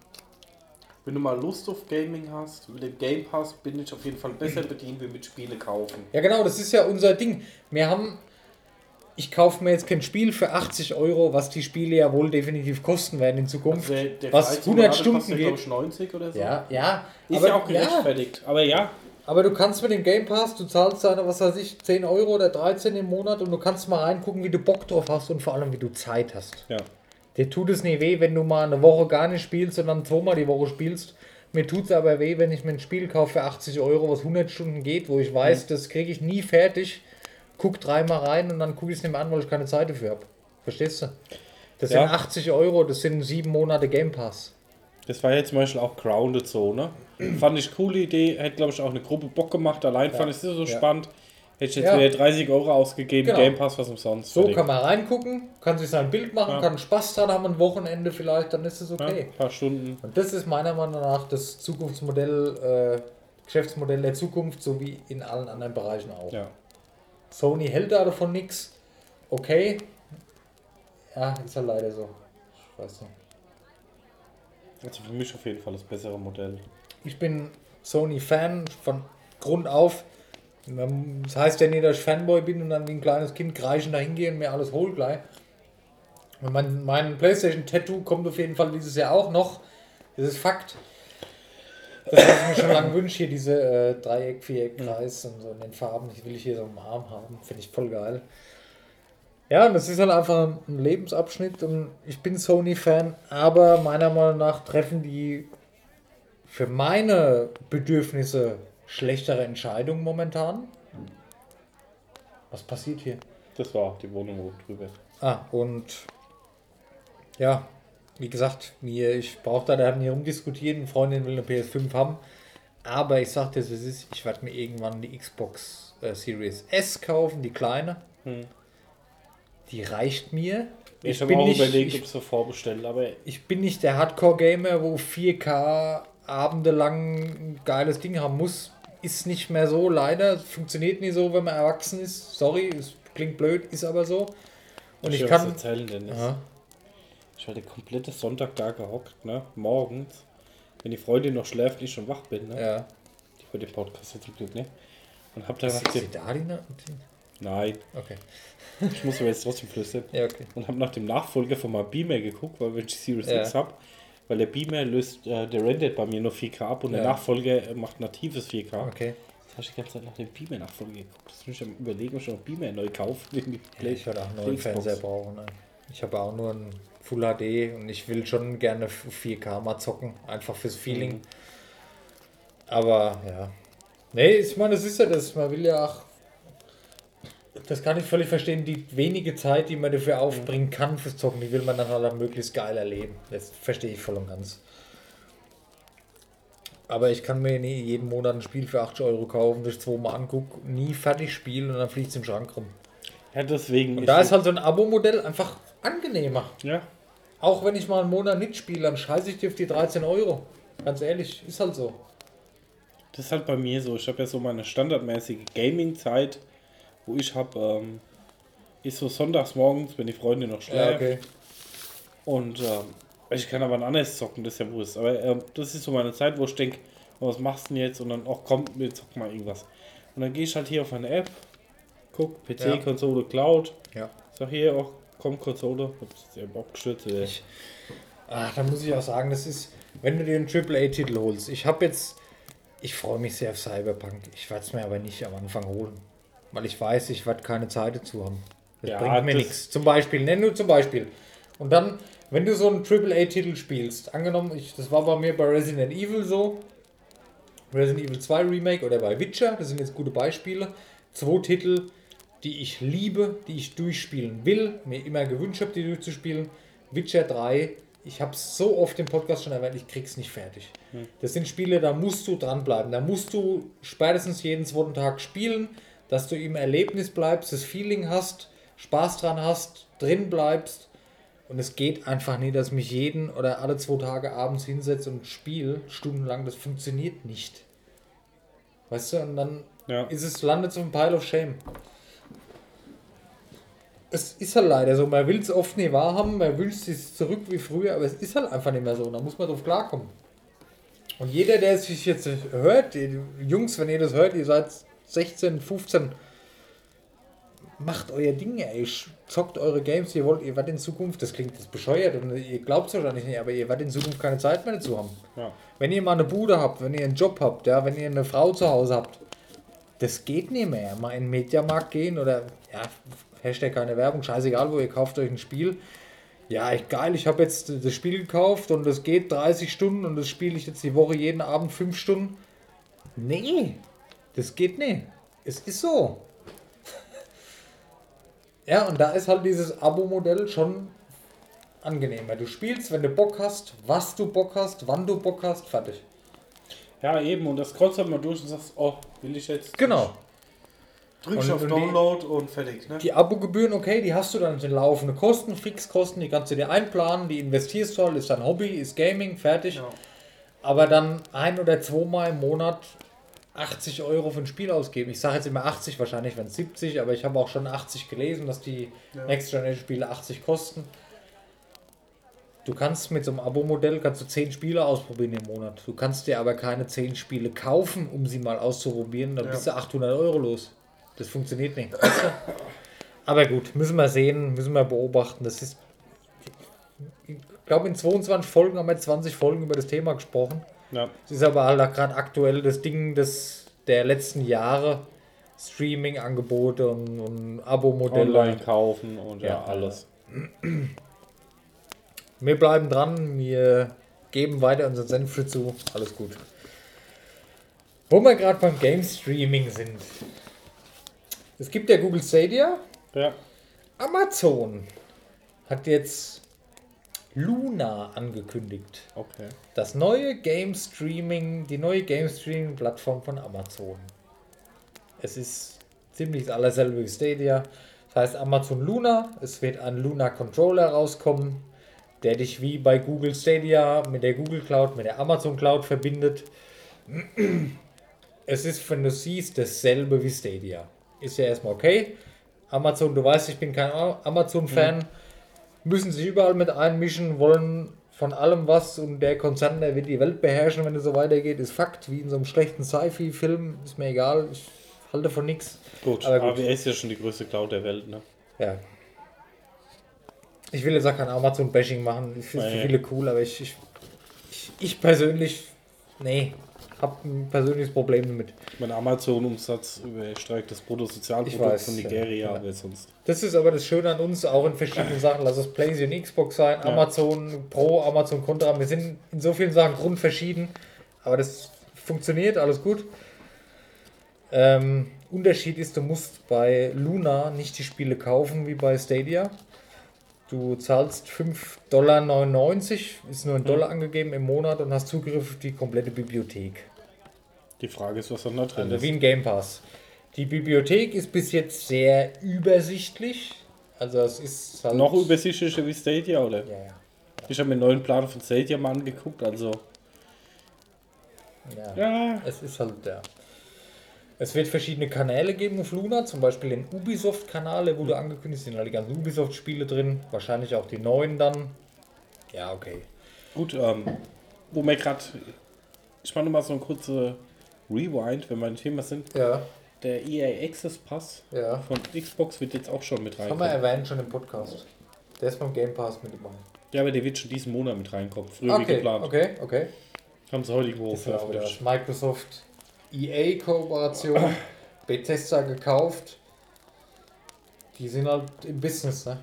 wenn du mal Lust auf Gaming hast, mit dem Game Pass bin ich auf jeden Fall besser bedient wie mit Spiele kaufen. Ja, genau, das ist ja unser Ding. Wir haben. Ich kaufe mir jetzt kein Spiel für 80 Euro, was die Spiele ja wohl definitiv kosten werden in Zukunft. Also der, der was Flight 100 Simulator Stunden geht. ich, 90 oder so. Ja, ja. Ist ja auch gerechtfertigt. Aber ja, Aber du kannst mit dem Game Pass, du zahlst deine, was weiß ich, 10 Euro oder 13 im Monat und du kannst mal reingucken, wie du Bock drauf hast und vor allem, wie du Zeit hast. ja. Dir tut es nie weh, wenn du mal eine Woche gar nicht spielst, sondern zweimal die Woche spielst. Mir tut es aber weh, wenn ich mir ein Spiel kaufe für 80 Euro, was 100 Stunden geht, wo ich weiß, das kriege ich nie fertig. Guck dreimal rein und dann gucke ich es nicht mehr an, weil ich keine Zeit dafür habe. Verstehst du? Das Ja. sind 80 Euro, das sind sieben Monate Game Pass. Das war jetzt zum Beispiel auch Grounded so, ne? fand ich coole Idee, hätte glaube ich auch eine Gruppe Bock gemacht, allein fand ich es so Ja. spannend. Hätte ich jetzt Ja. wieder 30 Euro ausgegeben, Genau. Game Pass was umsonst. So kann man reingucken, kann sich sein Bild machen, Ja. kann Spaß dran haben, ein Wochenende vielleicht, dann ist es ja, okay. ein paar Stunden. Und das ist meiner Meinung nach das Zukunftsmodell, äh, Geschäftsmodell der Zukunft, so wie in allen anderen Bereichen auch. Ja. Sony hält da davon nichts. Okay. Ja, ist halt leider so. Ich weiß nicht. Also für mich auf jeden Fall das bessere Modell. Ich bin Sony-Fan von Grund auf. Das heißt ja nicht, dass ich Fanboy bin und dann wie ein kleines Kind kreischen da hingehen und mir alles hol gleich. Und mein, mein PlayStation-Tattoo kommt auf jeden Fall dieses Jahr auch noch. Das ist Fakt. Das, was ich mir schon lange wünsche, hier diese äh, Dreieck, Viereck, Kreis und so in den Farben, die will ich hier so im Arm haben. Finde ich voll geil. Ja, das ist halt einfach ein Lebensabschnitt und ich bin Sony-Fan, aber meiner Meinung nach treffen die für meine Bedürfnisse schlechtere Entscheidungen momentan. Was passiert hier? Das war die Wohnung oben drüber. Ah, und ja, wie gesagt, mir, ich brauche da, da haben wir rumdiskutiert, eine Freundin will eine PS5 haben, aber ich sagte es, es ist, ich werde mir irgendwann die Xbox äh, Series S kaufen, die kleine. Hm. Die reicht mir. Ich, habe auch überlegt, ob es so vorbestellen, aber ich bin nicht der Hardcore-Gamer, wo 4K abendelang ein geiles Ding haben muss. Ist nicht mehr so, leider. Funktioniert nicht so, wenn man erwachsen ist. Sorry, es klingt blöd, ist aber so. Und ich, will kann. erzählen, Dennis. Aha. Ich war den kompletten Sonntag da gehockt, ne? Morgens. Wenn die Freundin noch schläft, ich schon wach bin, ne? Ja. Die hört den Podcast jetzt zum Glück, ne? Und hab dann nach dem, da, die Na- Nein, Okay. ich muss aber jetzt trotzdem flüstern. Ja, okay. Und hab nach dem Nachfolger von meinem Beamer geguckt, weil wenn ich Series Ja. X hab, weil der Beamer löst, äh, der rendert bei mir nur 4K ab und der Ja. Nachfolger äh, macht natives 4K. Okay. Jetzt habe ich die ganze Zeit nach dem Beamer Nachfolger geguckt. Das bin ich am überlegen, ob ich noch einen Beamer neu kaufe. wegen die Ja, ich werde auch einen neuen. Fernseher brauchen. Ne? Ich habe auch nur ein Full HD und ich will schon gerne 4K mal zocken, einfach fürs Feeling. Mhm. Aber ja. Nee, ich meine, das ist ja das. Man will ja auch. Das kann ich völlig verstehen. Die wenige Zeit, die man dafür aufbringen kann fürs Zocken, die will man dann halt möglichst geil erleben. Das verstehe ich voll und ganz. Aber ich kann mir nie jeden Monat ein Spiel für 80 Euro kaufen, das zweimal angucke, nie fertig spielen und dann fliegt es im Schrank rum. Ja, deswegen. Und da ist halt so ein Abo-Modell einfach angenehmer. Ja, Auch wenn ich mal einen Monat nicht spiele, dann scheiße ich dir auf die 13 Euro. Ganz ehrlich, ist halt so. Das ist halt bei mir so. Ich habe ja so meine standardmäßige Gaming-Zeit, wo ich habe, ähm, ist so sonntags morgens, wenn die Freundin noch schläft. Und ähm, ich kann aber ein anderes zocken, das ist ja wurscht. Aber ähm, das ist so meine Zeit, wo ich denke, was machst du denn jetzt? Und dann auch kommt, wir zocken mal irgendwas. Und dann gehe ich halt hier auf eine App, guck, PC, Ja. Konsole, Cloud. Ja. Sag hier auch, komm, Konsole. Hab's jetzt eben abgestürzt. äh. Ich- Ah, da muss ich auch sagen, das ist, wenn du dir einen AAA-Titel holst. Ich habe jetzt, ich freue mich sehr auf Cyberpunk. Ich werde es mir aber nicht am Anfang holen. Weil ich weiß, ich werde keine Zeit dazu haben. Das Ja, bringt mir nichts. Zum Beispiel, nenn nur zum Beispiel. Und dann, wenn du so einen AAA-Titel spielst, angenommen, ich, das war bei mir bei Resident Evil so, Resident Evil 2 Remake oder bei Witcher, das sind jetzt gute Beispiele. Zwei Titel, die ich liebe, die ich durchspielen will, mir immer gewünscht habe, die durchzuspielen. Witcher 3, ich habe es so oft im Podcast schon erwähnt, ich krieg's nicht fertig. Das sind Spiele, da musst du dranbleiben. Da musst du spätestens jeden zweiten Tag spielen, dass du im Erlebnis bleibst, das Feeling hast, Spaß dran hast, drin bleibst. Und es geht einfach nicht, dass mich jeden oder alle zwei Tage abends hinsetzt und spiele, stundenlang. Das funktioniert nicht. Weißt du, und dann Ja. ist es, landet so ein Pile of Shame. Es ist halt leider so, man will es oft nicht wahrhaben, man wünscht es zurück wie früher, aber es ist halt einfach nicht mehr so, da muss man drauf klarkommen. Und jeder, der es sich jetzt hört, die Jungs, wenn ihr das hört, ihr seid 16, 15, macht euer Ding, ey, zockt eure Games, ihr wollt, ihr werdet in Zukunft, das klingt jetzt bescheuert und ihr glaubt es wahrscheinlich nicht, aber ihr werdet in Zukunft keine Zeit mehr dazu haben. Ja. Wenn ihr mal eine Bude habt, wenn ihr einen Job habt, ja, wenn ihr eine Frau zu Hause habt, das geht nicht mehr. Mal in den Mediamarkt gehen oder, ja, Hashtag keine Werbung, scheißegal wo, ihr kauft euch ein Spiel. Ja, echt geil, ich habe jetzt das Spiel gekauft und es geht 30 Stunden und das spiele ich jetzt die Woche jeden Abend 5 Stunden. Nee, das geht nicht. Es ist so. Ja, und da ist halt dieses Abo-Modell schon angenehmer. Du spielst, wenn du Bock hast, was du Bock hast, wann du Bock hast, fertig. ja, eben. Und das scrollst halt mal durch und sagst, oh, will ich jetzt. Genau. Drückst auf und die- Download und fertig, ne? Die Abogebühren, okay, die hast du dann in laufende Kosten, Fixkosten, die kannst du dir einplanen, die investierst du halt, ist dein Hobby, ist Gaming, fertig. Ja. Aber dann ein oder zweimal im Monat 80 Euro für ein Spiel ausgeben. Ich sage jetzt immer 80, wahrscheinlich wenn es 70, aber ich habe auch schon 80 gelesen, dass die Ja. Next Generation Spiele 80 kosten. Du kannst mit so einem Abo-Modell kannst du 10 Spiele ausprobieren im Monat. Du kannst dir aber keine 10 Spiele kaufen, um sie mal auszuprobieren. Dann Ja. bist du 800 Euro los. Das funktioniert nicht. Aber gut, müssen wir sehen, müssen wir beobachten. Das ist, ich glaube, in 22 Folgen haben wir 20 Folgen über das Thema gesprochen. Ja. Es ist aber halt auch gerade aktuell das Ding des, der letzten Jahre. Streaming-Angebote und, und Abo-Modelle. Online kaufen und ja, Ja. alles. Wir bleiben dran, wir geben weiter unseren Senf dazu. Alles gut. Wo wir gerade beim Game Streaming sind. Es gibt ja Google Stadia. Ja. Amazon hat jetzt Luna angekündigt. Okay. Das neue Game Streaming, die neue Game Streaming Plattform von Amazon. Es ist ziemlich allerselbe wie Stadia. Das heißt Amazon Luna. Es wird ein Luna Controller rauskommen, der dich wie bei Google Stadia mit der Google Cloud, mit der Amazon Cloud verbindet. Es ist, wenn du siehst, dasselbe wie Stadia. Ist ja erstmal okay. Amazon, du weißt, ich bin kein Amazon-Fan. Müssen sich überall mit einmischen, wollen von allem was und der Konzern, der wird die Welt beherrschen, wenn es so weitergeht, ist Fakt, wie in so einem schlechten Sci-Fi-Film, ist mir egal, ich halte von nichts. Gut, Aber gut. AWS ist ja schon die größte Cloud der Welt, ne? Ja. Ich will jetzt auch kein Amazon-Bashing machen, ich finde Nee. viele cool, aber ich, ich, ich persönlich, nee, habe ein persönliches Problem damit. Mein Amazon-Umsatz übersteigt das Bruttosozialprodukt von. Nigeria, Ja. aber sonst. Das ist aber das Schöne an uns, auch in verschiedenen Sachen. Lass es PlayStation, Xbox sein, Ja. Amazon Pro, Amazon Contra. Wir sind in so vielen Sachen grundverschieden, aber das funktioniert, alles gut. Ähm, Unterschied ist, du musst bei Luna nicht die Spiele kaufen wie bei Stadia. Du zahlst 5,99 Dollar, ist nur ein Dollar angegeben im Monat und hast Zugriff auf die komplette Bibliothek. Die Frage ist, was dann da drin Also ist. wie ein Game Pass. Die Bibliothek ist bis jetzt sehr übersichtlich. Also es ist halt Noch übersichtlicher wie Stadia, oder? Ja, ja. Ich habe mir den neuen Plan von Stadia mal angeguckt, also. ja. Ja. Es ist halt ja. Es wird verschiedene Kanäle geben auf Luna, zum Beispiel den Ubisoft-Kanal, der wurde angekündigt, sind die ganzen Ubisoft-Spiele drin, wahrscheinlich auch die neuen dann. Ja, okay. Gut, ähm, wo wir gerade. Ich mache nochmal so ein kurzer Rewind, wenn wir ein Thema sind. Ja, Der EA Access Pass ja. von Xbox wird jetzt auch schon mit Das haben wir reinkommen. erwähnt schon im Podcast. Der ist beim Game Pass mit dabei. Ja, aber der wird schon diesen Monat mit reinkommen. Früher wie Okay, geplant. okay, okay. Haben sie heute irgendwo veröffentlicht. Microsoft EA Kooperation, Bethesda gekauft. Die sind halt im Business, ne?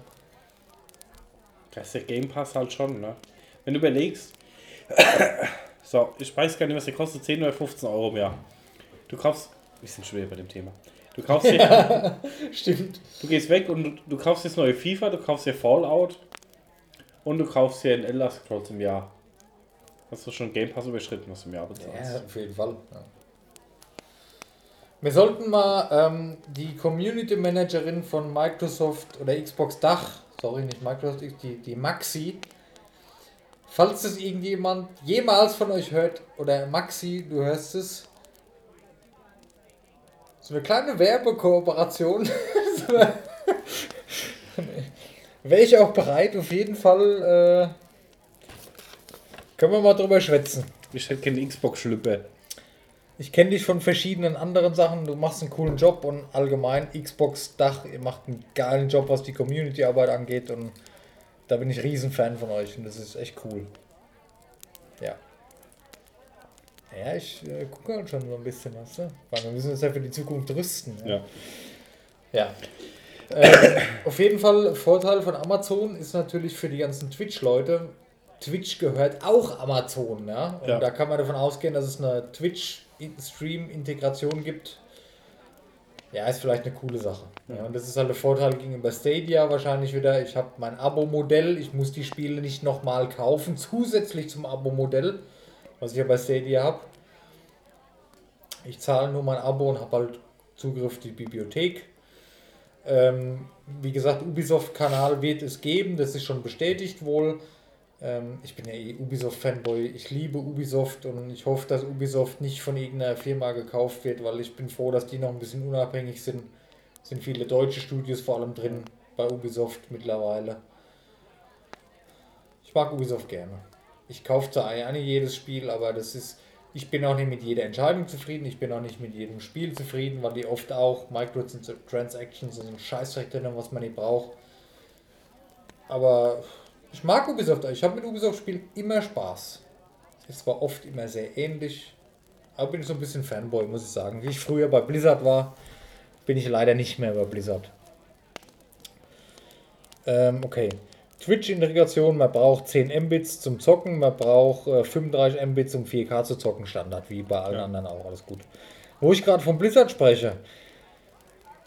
Das ist der Game Pass halt schon, ne? Wenn du überlegst, so, ich weiß gar nicht, was der kostet, 10 oder 15 Euro im Jahr. Du kaufst, wir sind schwer bei dem Thema. Du kaufst dir, Stimmt. du gehst weg und du, du kaufst jetzt neue FIFA, du kaufst dir Fallout und du kaufst dir ein Elder Scrolls im Jahr. Hast du schon Game Pass überschritten, was du im Jahr bezahlst? Ja, auf jeden Fall. Ja. Wir sollten mal ähm, die Community Managerin von Microsoft oder Xbox Dach, sorry, nicht Microsoft, die, die Maxi, falls es irgendjemand jemals von euch hört, oder Maxi, du hörst es, so eine kleine Werbekooperation. Wäre ich auch bereit, auf jeden Fall. Äh, können wir mal drüber schwätzen. Ich hätte keine Xbox-Schlüpper. Ich kenne dich von verschiedenen anderen Sachen. Du machst einen coolen Job und allgemein Xbox Dach, ihr macht einen geilen Job, was die Community-Arbeit angeht und da bin ich riesen Fan von euch und das ist echt cool. Ja. Ja, ich äh, gucke halt schon so ein bisschen, weißt du? Weil wir müssen uns ja für die Zukunft rüsten. Ja. Ja. Ähm, auf jeden Fall, Vorteil von Amazon ist natürlich für die ganzen Twitch-Leute, Twitch gehört auch Amazon, ja. Und Ja. da kann man davon ausgehen, dass es eine Twitch-Stream-Integration gibt. Ja, ist vielleicht eine coole Sache. Ja, und das ist halt der Vorteil gegenüber Stadia wahrscheinlich wieder. Ich habe mein Abo-Modell, ich muss die Spiele nicht nochmal kaufen, zusätzlich zum Abo-Modell, was ich ja bei Stadia habe. Ich zahle nur mein Abo und habe halt Zugriff auf die Bibliothek. Ähm, wie gesagt, Ubisoft-Kanal wird es geben, das ist schon bestätigt wohl. Ähm, ich bin ja eh Ubisoft-Fanboy, ich liebe Ubisoft und ich hoffe, dass Ubisoft nicht von irgendeiner Firma gekauft wird, weil ich bin froh, dass die noch ein bisschen unabhängig sind. Sind viele deutsche Studios vor allem drin bei Ubisoft mittlerweile. Ich mag Ubisoft gerne. Ich kaufe zwar nicht jedes Spiel, aber das ist. Ich bin auch nicht mit jeder Entscheidung zufrieden, ich bin auch nicht mit jedem Spiel zufrieden, weil die oft auch Microtransactions und so ein Scheißdreck was man nicht braucht. Aber ich mag Ubisoft, ich habe mit Ubisoft-Spielen immer Spaß. Es zwar oft immer sehr ähnlich, aber bin so ein bisschen Fanboy, muss ich sagen. Wie ich früher bei Blizzard war, bin ich leider nicht mehr über Blizzard. Ähm, okay. Twitch-Integration, man braucht 10 Mbits zum Zocken, man braucht äh, 35 Mbits um 4K zu zocken, Standard, wie bei allen Ja. anderen auch, alles gut. Wo ich gerade von Blizzard spreche,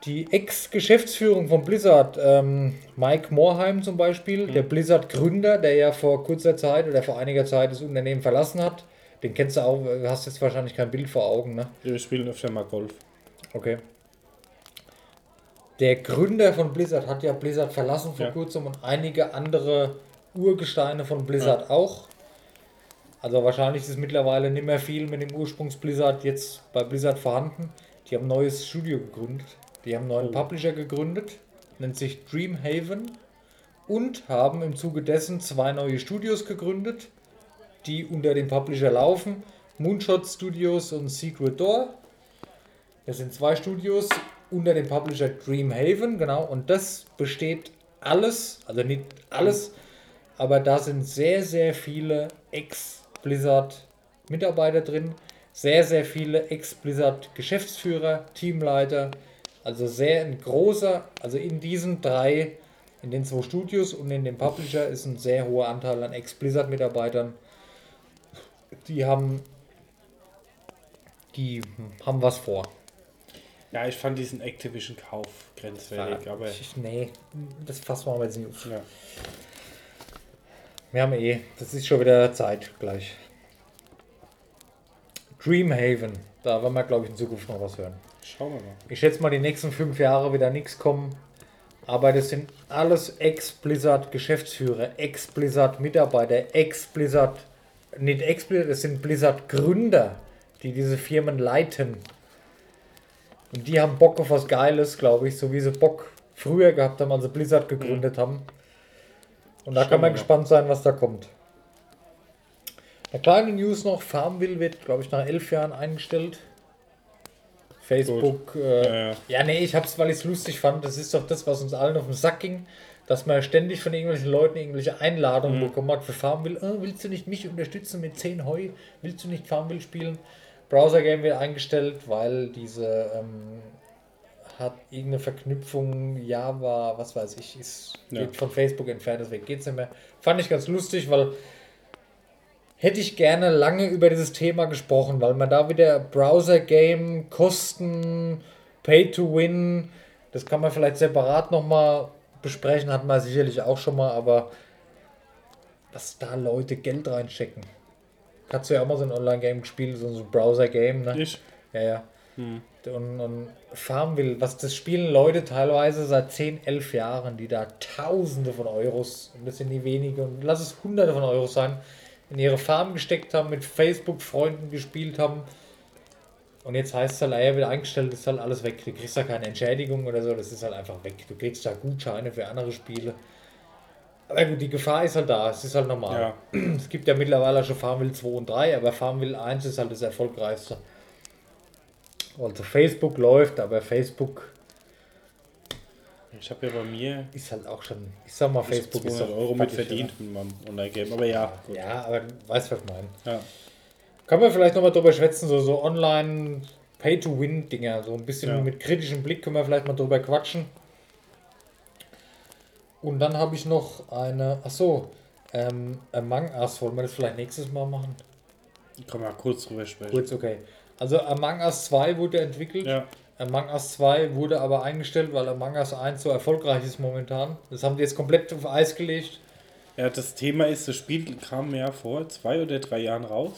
die Ex-Geschäftsführung von Blizzard, ähm, Mike Morheim zum Beispiel, der Blizzard-Gründer, der ja vor kurzer Zeit oder vor einiger Zeit das Unternehmen verlassen hat, den kennst du auch, du hast jetzt wahrscheinlich kein Bild vor Augen, ne? Wir spielen öfter mal Golf. Okay. Der Gründer von Blizzard hat ja Blizzard verlassen vor Ja. kurzem und einige andere Urgesteine von Blizzard auch. Also wahrscheinlich ist mittlerweile nicht mehr viel mit dem Ursprungs-Blizzard jetzt bei Blizzard vorhanden. Die haben ein neues Studio gegründet. Die haben einen neuen Oh. Publisher gegründet, nennt sich Dreamhaven und haben im Zuge dessen zwei neue Studios gegründet, die unter dem Publisher laufen. Moonshot Studios und Secret Door. Das sind zwei Studios unter dem Publisher Dreamhaven, genau. Und das besteht alles, also nicht alles, aber da sind sehr, sehr viele Ex-Blizzard-Mitarbeiter drin, sehr, sehr viele Ex-Blizzard-Geschäftsführer, Teamleiter. Also sehr ein großer, also in diesen drei, in den zwei Studios und in dem Publisher ist ein sehr hoher Anteil an Ex-Blizzard-Mitarbeitern. Die haben, die haben was vor. Ja, ich fand diesen Activision-Kauf grenzwertig, aber ich, nee, das fassen wir jetzt nicht auf. ja. Wir haben eh, das ist schon wieder Zeit gleich. Dreamhaven, da werden wir, glaube ich, in Zukunft noch was hören. Schauen wir mal. Ich schätze mal, die nächsten fünf Jahre wird da nichts kommen. Aber das sind alles Ex-Blizzard-Geschäftsführer, Ex-Blizzard-Mitarbeiter, Ex-Blizzard, nicht Ex-Blizzard, das sind Blizzard-Gründer, die diese Firmen leiten. Und die haben Bock auf was Geiles, glaube ich, so wie sie Bock früher gehabt haben, als sie Blizzard gegründet haben. Und da Schauen kann man gespannt sein, was da kommt. Eine kleine News noch: Farmville wird, glaube ich, nach elf Jahren eingestellt. Facebook, äh, Ja, ja. nee, ich hab's, weil ich es lustig fand. Das ist doch das, was uns allen auf den Sack ging, dass man ständig von irgendwelchen Leuten irgendwelche Einladungen Mhm. bekommen hat für Farmville. Äh, willst du nicht mich unterstützen mit 10 Heu? Willst du nicht Farmville spielen? Browser Game wird eingestellt, weil diese ähm, hat irgendeine Verknüpfung, Java, was weiß ich, ist Ja. von Facebook entfernt, deswegen geht's nicht mehr. Fand ich ganz lustig, weil hätte ich gerne lange über dieses Thema gesprochen, weil man da wieder Browser-Game, Kosten, Pay-to-Win, das kann man vielleicht separat nochmal besprechen, hat man sicherlich auch schon mal, aber dass da Leute Geld reinstecken. Hast du ja auch mal so ein Online-Game gespielt, so ein Browser-Game, ne? Ich? Ja, ja. Und, und Farmville, was das spielen Leute teilweise seit 10, 11 Jahren, die da Tausende von Euros, und das sind nie wenige, und lass es Hunderte von Euros sein, in ihre Farm gesteckt haben, mit Facebook-Freunden gespielt haben. Und jetzt heißt es halt, er wird eingestellt, ist halt alles weg. Du kriegst da keine Entschädigung oder so, das ist halt einfach weg. Du kriegst da Gutscheine für andere Spiele. Aber gut, die Gefahr ist halt da, es ist halt normal. Ja. Es gibt ja mittlerweile schon Farmville 2 und 3, aber Farmville 1 ist halt das erfolgreichste. Also Facebook läuft, aber Facebook Ich habe ja bei mir ist halt auch schon, ich sag mal, Facebook ist 200 doch Euro mit verdient mit meinem Online-Game. Aber ja, gut. Ja, aber du weißt, was ich meine. Ja. Kann man vielleicht nochmal drüber schwätzen, so, so online Pay-to-Win-Dinger, so ein bisschen Ja. mit kritischem Blick können wir vielleicht mal drüber quatschen. Und dann habe ich noch eine, ach so, ähm, Among Us, wollen wir das vielleicht nächstes Mal machen? Kann man kurz drüber sprechen. Kurz, okay. Also Among Us 2 wurde entwickelt. Ja. Among Us 2 wurde aber eingestellt, weil Among Us 1 so erfolgreich ist momentan. Das haben die jetzt komplett auf Eis gelegt. ja, das Thema ist, das Spiel kam ja vor zwei oder drei Jahren raus.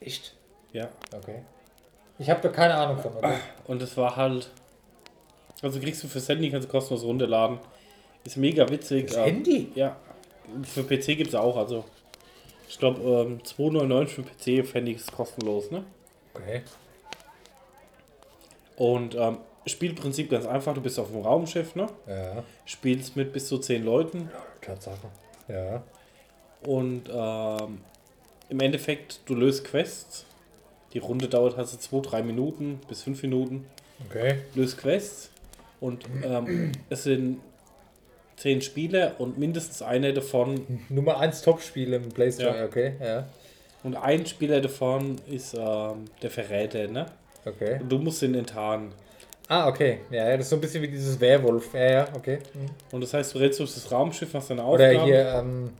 Echt? Ja. Okay. Ich habe da keine Ahnung von. Okay. Und es war halt. Also kriegst du fürs Handy, kannst du kostenlos runterladen. Ist mega witzig. Das ähm, Handy? Ja. Für PC gibt es auch, also. Ich glaube, ähm, 2,99 für PC, für Handy ist kostenlos, ne? Okay. Und ähm, Spielprinzip ganz einfach, du bist auf dem Raumschiff, ne? Ja, Spielst mit bis zu 10 Leuten Tatsache. Ja. und ähm, im Endeffekt, du löst Quests. Die Runde dauert also 2, 3 Minuten bis 5 Minuten. Okay. Löst Quests und ähm, es sind 10 Spieler und mindestens einer davon Nummer 1 Top-Spiel im Play Store. Ja. Okay, ja. und ein Spieler davon ist ähm, der Verräter, ne? Okay. Und du musst ihn enttarnen. Ah, okay. Ja, das ist so ein bisschen wie dieses Werwolf. Ja, ja, okay. Mhm. Und das heißt, du rennst durch das Raumschiff, hast deine Oder Aufgaben. hier, ähm,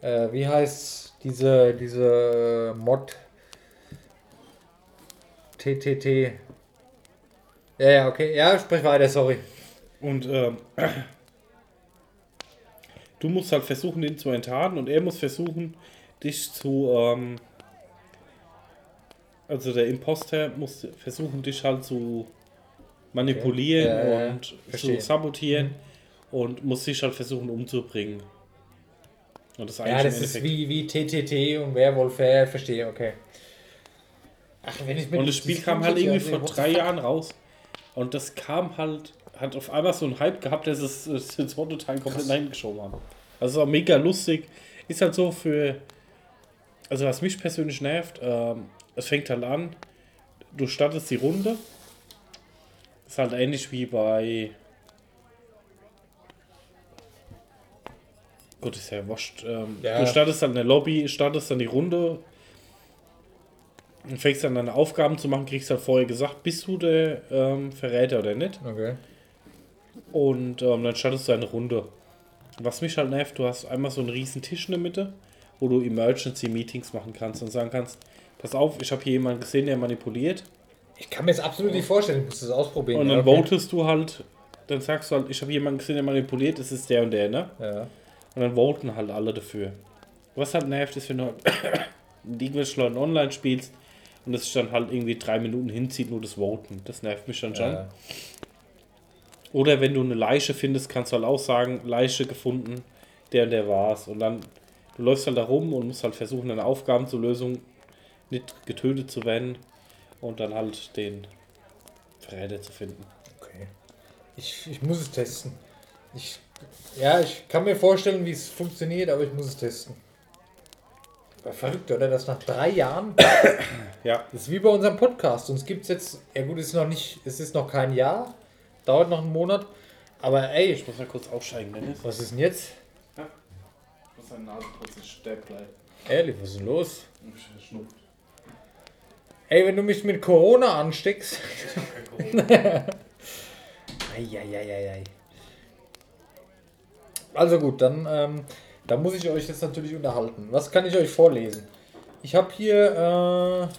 äh, wie heißt diese, diese Mod TTT? Ja, ja, okay. Ja, sprich weiter, sorry. Und ähm, du musst halt versuchen, den zu enttarnen und er muss versuchen, dich zu. Ähm, also der Imposter muss versuchen, dich halt zu manipulieren Okay. Ja, und verstehe. Mhm. zu sabotieren und muss dich halt versuchen umzubringen. Und das ist Ja, das ist wie, wie TTT und Werwolf. Ja, verstehe, okay. Ach, wenn ich mit Und das Spiel kam halt irgendwie vor drei Jahren raus. Und das kam halt, hat auf einmal so einen Hype gehabt, dass es das zweite Teil komplett reingeschoben haben. Also mega lustig. Ist halt so für. Also was mich persönlich nervt, ähm, es fängt halt an, du startest die Runde. Ist halt ähnlich wie bei. Gott, ist ja wurscht. Ähm, Ja. Du startest dann in der Lobby, startest dann die Runde, und fängst dann deine Aufgaben zu machen, kriegst halt vorher gesagt, bist du der ähm, Verräter oder nicht? Okay. Und ähm, dann startest du eine Runde. Was mich halt nervt, du hast einmal so einen riesen Tisch in der Mitte, wo du Emergency Meetings machen kannst und sagen kannst, pass auf, ich habe hier jemanden gesehen, der manipuliert. Ich kann mir das absolut nicht vorstellen. Ich muss das ausprobieren. Und ja, dann okay. votest du halt, dann sagst du halt, ich habe jemanden gesehen, der manipuliert, es ist der und der, ne? Ja. Und dann voten halt alle dafür. Was halt nervt, ist, wenn du mit irgendwelchen Leuten online spielst und es dann halt irgendwie drei Minuten hinzieht, nur das Voten. Das nervt mich dann schon. Ja. Oder wenn du eine Leiche findest, kannst du halt auch sagen, Leiche gefunden, der und der war's. Und dann, du läufst halt da rum und musst halt versuchen, eine Aufgaben zur Lösung nicht getötet zu werden und dann halt den Verräter zu finden. Okay. Ich, ich muss es testen. Ich, ja, ich kann mir vorstellen, wie es funktioniert, aber ich muss es testen. War verrückt, oder? Das nach drei Jahren. Ja, Das ist wie bei unserem Podcast. Uns gibt es jetzt, ja gut, es ist noch nicht, es ist noch kein Jahr. Dauert noch einen Monat. Aber ey, ich muss mal kurz aussteigen, Dennis. was ist denn jetzt? Ja. Ich muss deine Nase kurz in Stepp bleiben. Ehrlich, was ist denn los? Ich schnupft. Ey, wenn du mich mit Corona ansteckst. Eieieiei. Also gut, dann ähm, da muss ich euch jetzt natürlich unterhalten. Was kann ich euch vorlesen? Ich habe hier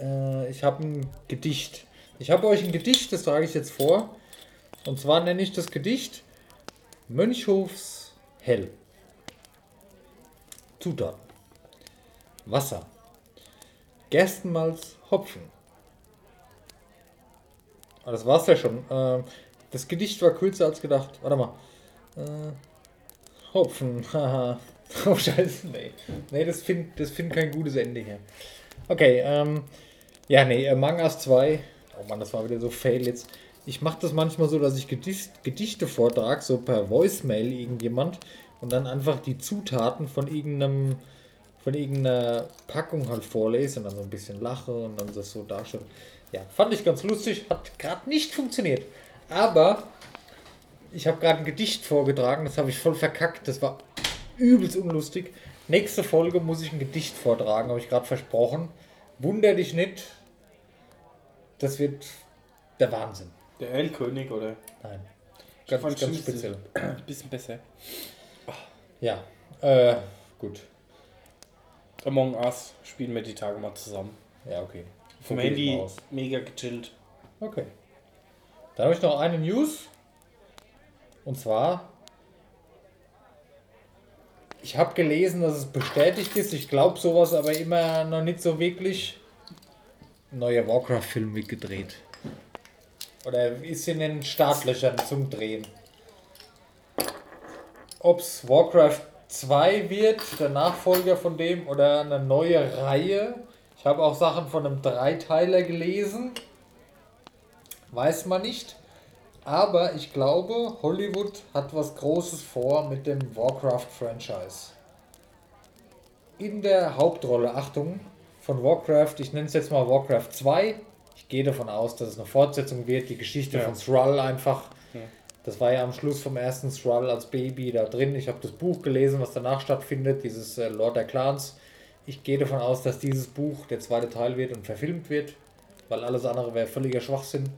äh, äh, ich habe ein Gedicht. Ich habe euch ein Gedicht, das trage ich jetzt vor. Und zwar nenne ich das Gedicht Mönchhofs Hell. Zutaten. Wasser. Gerstenmalz, Hopfen. Ah, das war's ja schon. Ähm, das Gedicht war kürzer als gedacht. Warte mal. Äh, Hopfen, haha. Oh scheiße, nee. Nee, das findet das find kein gutes Ende hier. Okay, ähm, ja, nee, Among Us 2. Oh Mann, das war wieder so fail jetzt. Ich mache das manchmal so, dass ich Gedicht, Gedichte vortrage, so per Voicemail irgendjemand und dann einfach die Zutaten von irgendeinem von irgendeiner Packung halt vorlese und dann so ein bisschen lache und dann das so darstelle. Ja, fand ich ganz lustig, hat gerade nicht funktioniert. Aber ich habe gerade ein Gedicht vorgetragen, das habe ich voll verkackt, das war übelst unlustig. Nächste Folge muss ich ein Gedicht vortragen, habe ich gerade versprochen. Wunder dich nicht, das wird der Wahnsinn. Der L-König, oder? Nein, ganz, ganz speziell. Ein bisschen besser. Ja, äh, gut. Among Us spielen wir die Tage mal zusammen. Ja, okay. Vom Handy mega gechillt. Okay. Dann habe ich noch eine News. Und zwar, ich habe gelesen, dass es bestätigt ist. Ich glaube sowas aber immer noch nicht so wirklich. Ein neuer Warcraft-Film wird gedreht. Oder ist in den Startlöchern zum Drehen. Ob es Warcraft 2 wird, der Nachfolger von dem, oder eine neue Reihe. Ich habe auch Sachen von einem Dreiteiler gelesen. Weiß man nicht. Aber ich glaube, Hollywood hat was Großes vor mit dem Warcraft-Franchise. In der Hauptrolle, Achtung, von Warcraft, ich nenne es jetzt mal Warcraft 2. Ich gehe davon aus, dass es eine Fortsetzung wird, die Geschichte Ja. von Thrall einfach. Das war ja am Schluss vom ersten Thrall als Baby da drin. Ich habe das Buch gelesen, was danach stattfindet, dieses äh, Lord der Clans. Ich gehe davon aus, dass dieses Buch der zweite Teil wird und verfilmt wird. weil alles andere wäre völliger Schwachsinn.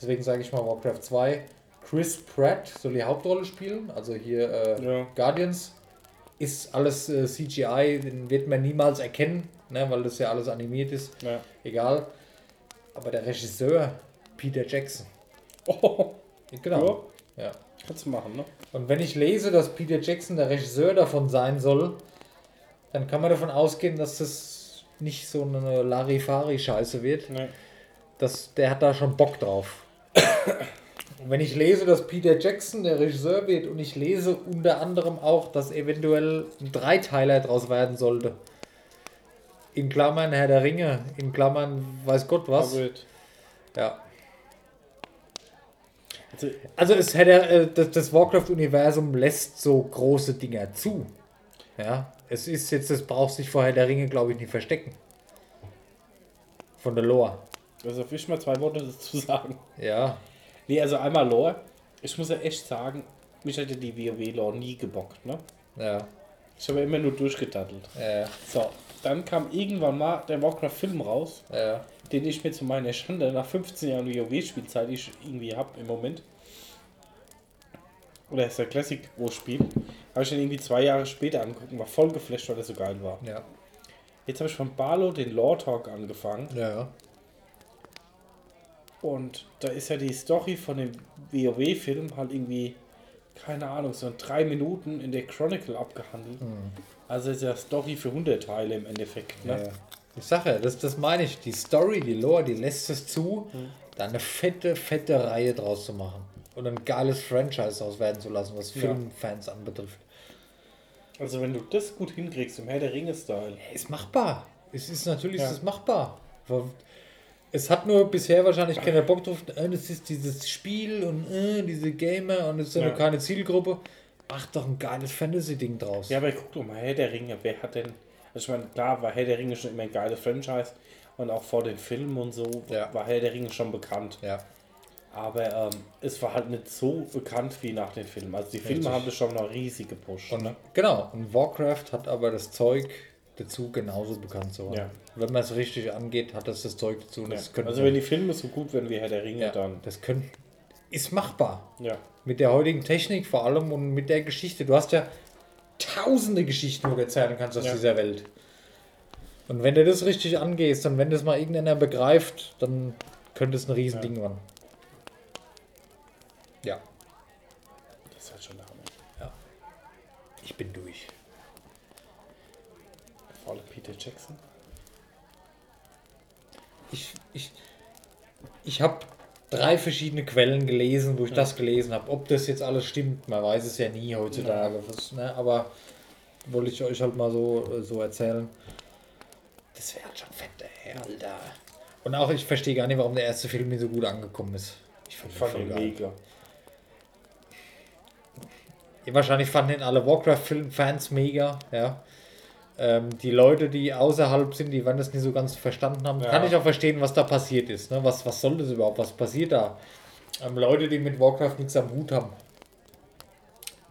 Deswegen sage ich mal Warcraft 2. Chris Pratt soll die Hauptrolle spielen, also hier äh, Ja. Guardians. Ist alles äh, CGI, den wird man niemals erkennen, ne, weil das ja alles animiert ist. Ja. Egal. Aber der Regisseur, Peter Jackson. Oh, Genau. Ja. kannst du machen, ne? Und wenn ich lese, dass Peter Jackson der Regisseur davon sein soll, dann kann man davon ausgehen, dass das nicht so eine Larifari-Scheiße wird. Nee. Das, der hat da schon Bock drauf. Und wenn ich lese, dass Peter Jackson der Regisseur wird und ich lese unter anderem auch, dass eventuell ein Dreiteiler draus werden sollte. In Klammern Herr der Ringe, in Klammern weiß Gott was. Ja. Also, Also es hätte, äh, das, Warcraft-Universum lässt so große Dinger zu. Ja, es ist jetzt, das braucht sich vorher der Ringe, glaube ich, nicht verstecken. Von der Lore. also will ich mal zwei Worte dazu sagen. Ja, Nee, also einmal Lore. Ich muss ja echt sagen, mich hätte die WoW-Lore nie gebockt, ne? ja, Ich habe immer nur durchgetattelt. ja, So, dann kam irgendwann mal der Warcraft-Film raus, ja. den ich mir zu meiner Schande nach 15 Jahren WoW-Spielzeit ich irgendwie habe im Moment. Oder ist der Classic, ich spiele. Habe ich dann irgendwie zwei Jahre später angeguckt und war voll geflasht, weil er so geil war. Ja, Jetzt habe ich von Barlow den Lore Talk angefangen. ja, Und da ist ja die Story von dem WoW-Film halt irgendwie, keine Ahnung, so in drei Minuten in der Chronicle abgehandelt. Also ist ja Story für 100 Teile im Endeffekt. Ne? ja. Ich sage ja, das, das meine ich. Die Story, die Lore, die lässt es zu, da eine fette, fette Reihe draus zu machen. Und ein geiles Franchise aus werden zu lassen, was Ja. Filmfans anbetrifft. Also wenn du das gut hinkriegst im Herr der Ringe-Style. Ist machbar. Es ist natürlich Ja. ist es machbar. Es hat nur bisher wahrscheinlich keiner Bock drauf. Äh, Das ist dieses Spiel und äh, diese Gamer und es ist ja noch keine Zielgruppe. Mach doch ein geiles Fantasy-Ding draus. Ja, aber guck doch mal, Herr der Ringe, wer hat denn. Also ich meine, klar war Herr der Ringe schon immer ein geiles Franchise und auch vor den Filmen und so Ja. war Herr der Ringe schon bekannt. ja. Aber ähm, es war halt nicht so bekannt wie nach den Filmen. Also die Filme Richtig. haben das schon noch riesig gepusht. Und? Genau, und Warcraft hat aber das Zeug dazu, genauso bekannt zu werden. Ja. Wenn man es richtig angeht, hat das das Zeug dazu. Ja. das Also wenn die Filme so gut werden wie Herr der Ringe, ja, dann. das könnte, ist machbar. Ja. Mit der heutigen Technik vor allem und mit der Geschichte. Du hast ja tausende Geschichten, wo du erzählen kannst aus Ja. dieser Welt. Und wenn du das richtig angehst und wenn das mal irgendeiner begreift, dann könnte es ein Riesending werden. Ja, Das ist halt schon der Hammer. Ich bin durch. Allem Peter Jackson. Ich, ich, ich habe drei verschiedene Quellen gelesen, wo ich das gelesen habe. Ob das jetzt alles stimmt, man weiß es ja nie heutzutage. Was, ne? Aber wollte ich euch halt mal so, äh, so erzählen. Das wäre halt schon fett, ey, Alter. Und auch ich verstehe gar nicht, warum der erste Film mir so gut angekommen ist. Ich fand, Ich fand ihn mega. Wahrscheinlich fanden ihn alle Warcraft-Fans mega, ja. Ähm, die Leute, die außerhalb sind, die werden das nicht so ganz verstanden haben. Ja. Kann ich auch verstehen, was da passiert ist. Ne? Was, was soll das überhaupt? Was passiert da? Ähm, Leute, die mit Warcraft nichts am Hut haben.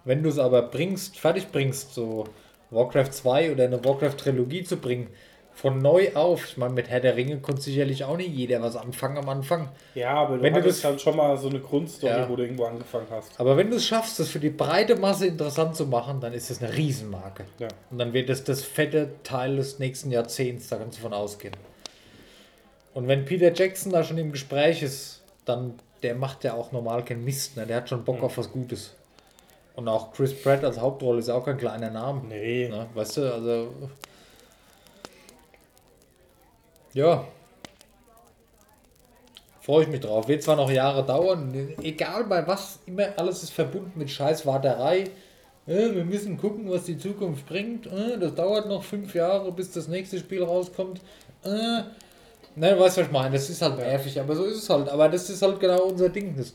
Wenn du es aber bringst, fertig bringst, so Warcraft 2 oder eine Warcraft-Trilogie zu bringen, von neu auf, ich meine, mit Herr der Ringe konnte sicherlich auch nicht jeder was anfangen am Anfang. Ja, aber du Wenn du das- halt schon mal so eine Grundstory, Ja. wo du irgendwo angefangen hast. Aber wenn du es schaffst, das für die breite Masse interessant zu machen, dann ist das eine Riesenmarke. Ja. Und dann wird das das fette Teil des nächsten Jahrzehnts, da kannst du von ausgehen. Und wenn Peter Jackson da schon im Gespräch ist, dann der macht ja auch normal keinen Mist, ne? der hat schon Bock auf was Gutes. Und auch Chris Pratt als Hauptrolle ist auch kein kleiner Name. Nee. Ne? Weißt du, also. Ja. Freue ich mich drauf. Wird zwar noch Jahre dauern, egal bei was, immer alles ist verbunden mit scheiß Warterei. Äh, wir müssen gucken, was die Zukunft bringt. Äh, das dauert noch fünf Jahre, bis das nächste Spiel rauskommt. Äh, ne, weißt du, was ich meine? Das ist halt nervig, aber so ist es halt. Aber das ist halt genau unser Ding. Das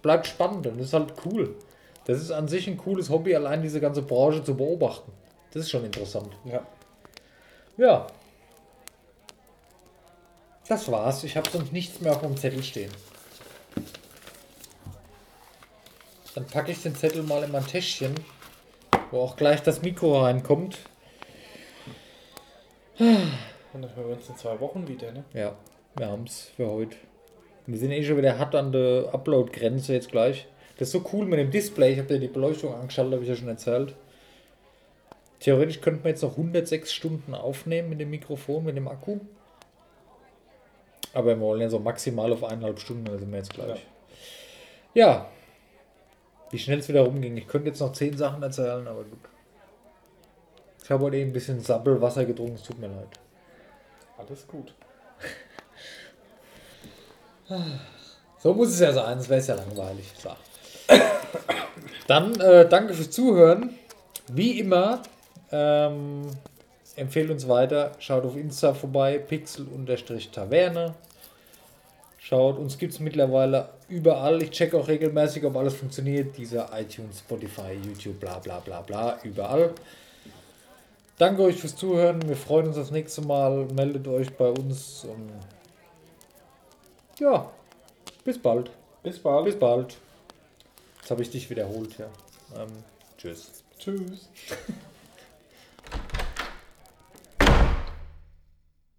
bleibt spannend und ist halt cool. Das ist an sich ein cooles Hobby, allein diese ganze Branche zu beobachten. Das ist schon interessant. Ja. Ja. Das war's. Ich habe sonst nichts mehr auf dem Zettel stehen. Dann packe ich den Zettel mal in mein Täschchen, wo auch gleich das Mikro reinkommt. Und dann hören wir uns in zwei Wochen wieder, ne? Ja. wir haben es für heute. Wir sind eh schon wieder hart an der Upload-Grenze jetzt gleich. Das ist so cool mit dem Display. Ich habe ja die Beleuchtung angeschaltet, habe ich ja schon erzählt. Theoretisch könnten wir jetzt noch 106 Stunden aufnehmen mit dem Mikrofon, mit dem Akku. Aber wir wollen ja so maximal auf eineinhalb Stunden, da sind wir jetzt gleich. Ja. Wie schnell es wieder rumging. Ich könnte jetzt noch zehn Sachen erzählen, aber gut. Ich habe heute eben ein bisschen Sabbelwasser getrunken, es tut mir leid. Alles gut. So muss es ja sein, das wäre ja langweilig. So. Dann äh, danke fürs Zuhören. Wie immer, ähm, empfehlt uns weiter. Schaut auf Insta vorbei, pixel-taverne. Schaut, uns gibt es mittlerweile überall. Ich checke auch regelmäßig, ob alles funktioniert. Dieser iTunes, Spotify, YouTube, bla bla bla bla, überall. Danke euch fürs Zuhören. Wir freuen uns das nächste Mal. Meldet euch bei uns. Und ja, bis bald. Bis bald. Bis bald. Jetzt habe ich dich wiederholt, ja. Ähm, tschüss. Tschüss.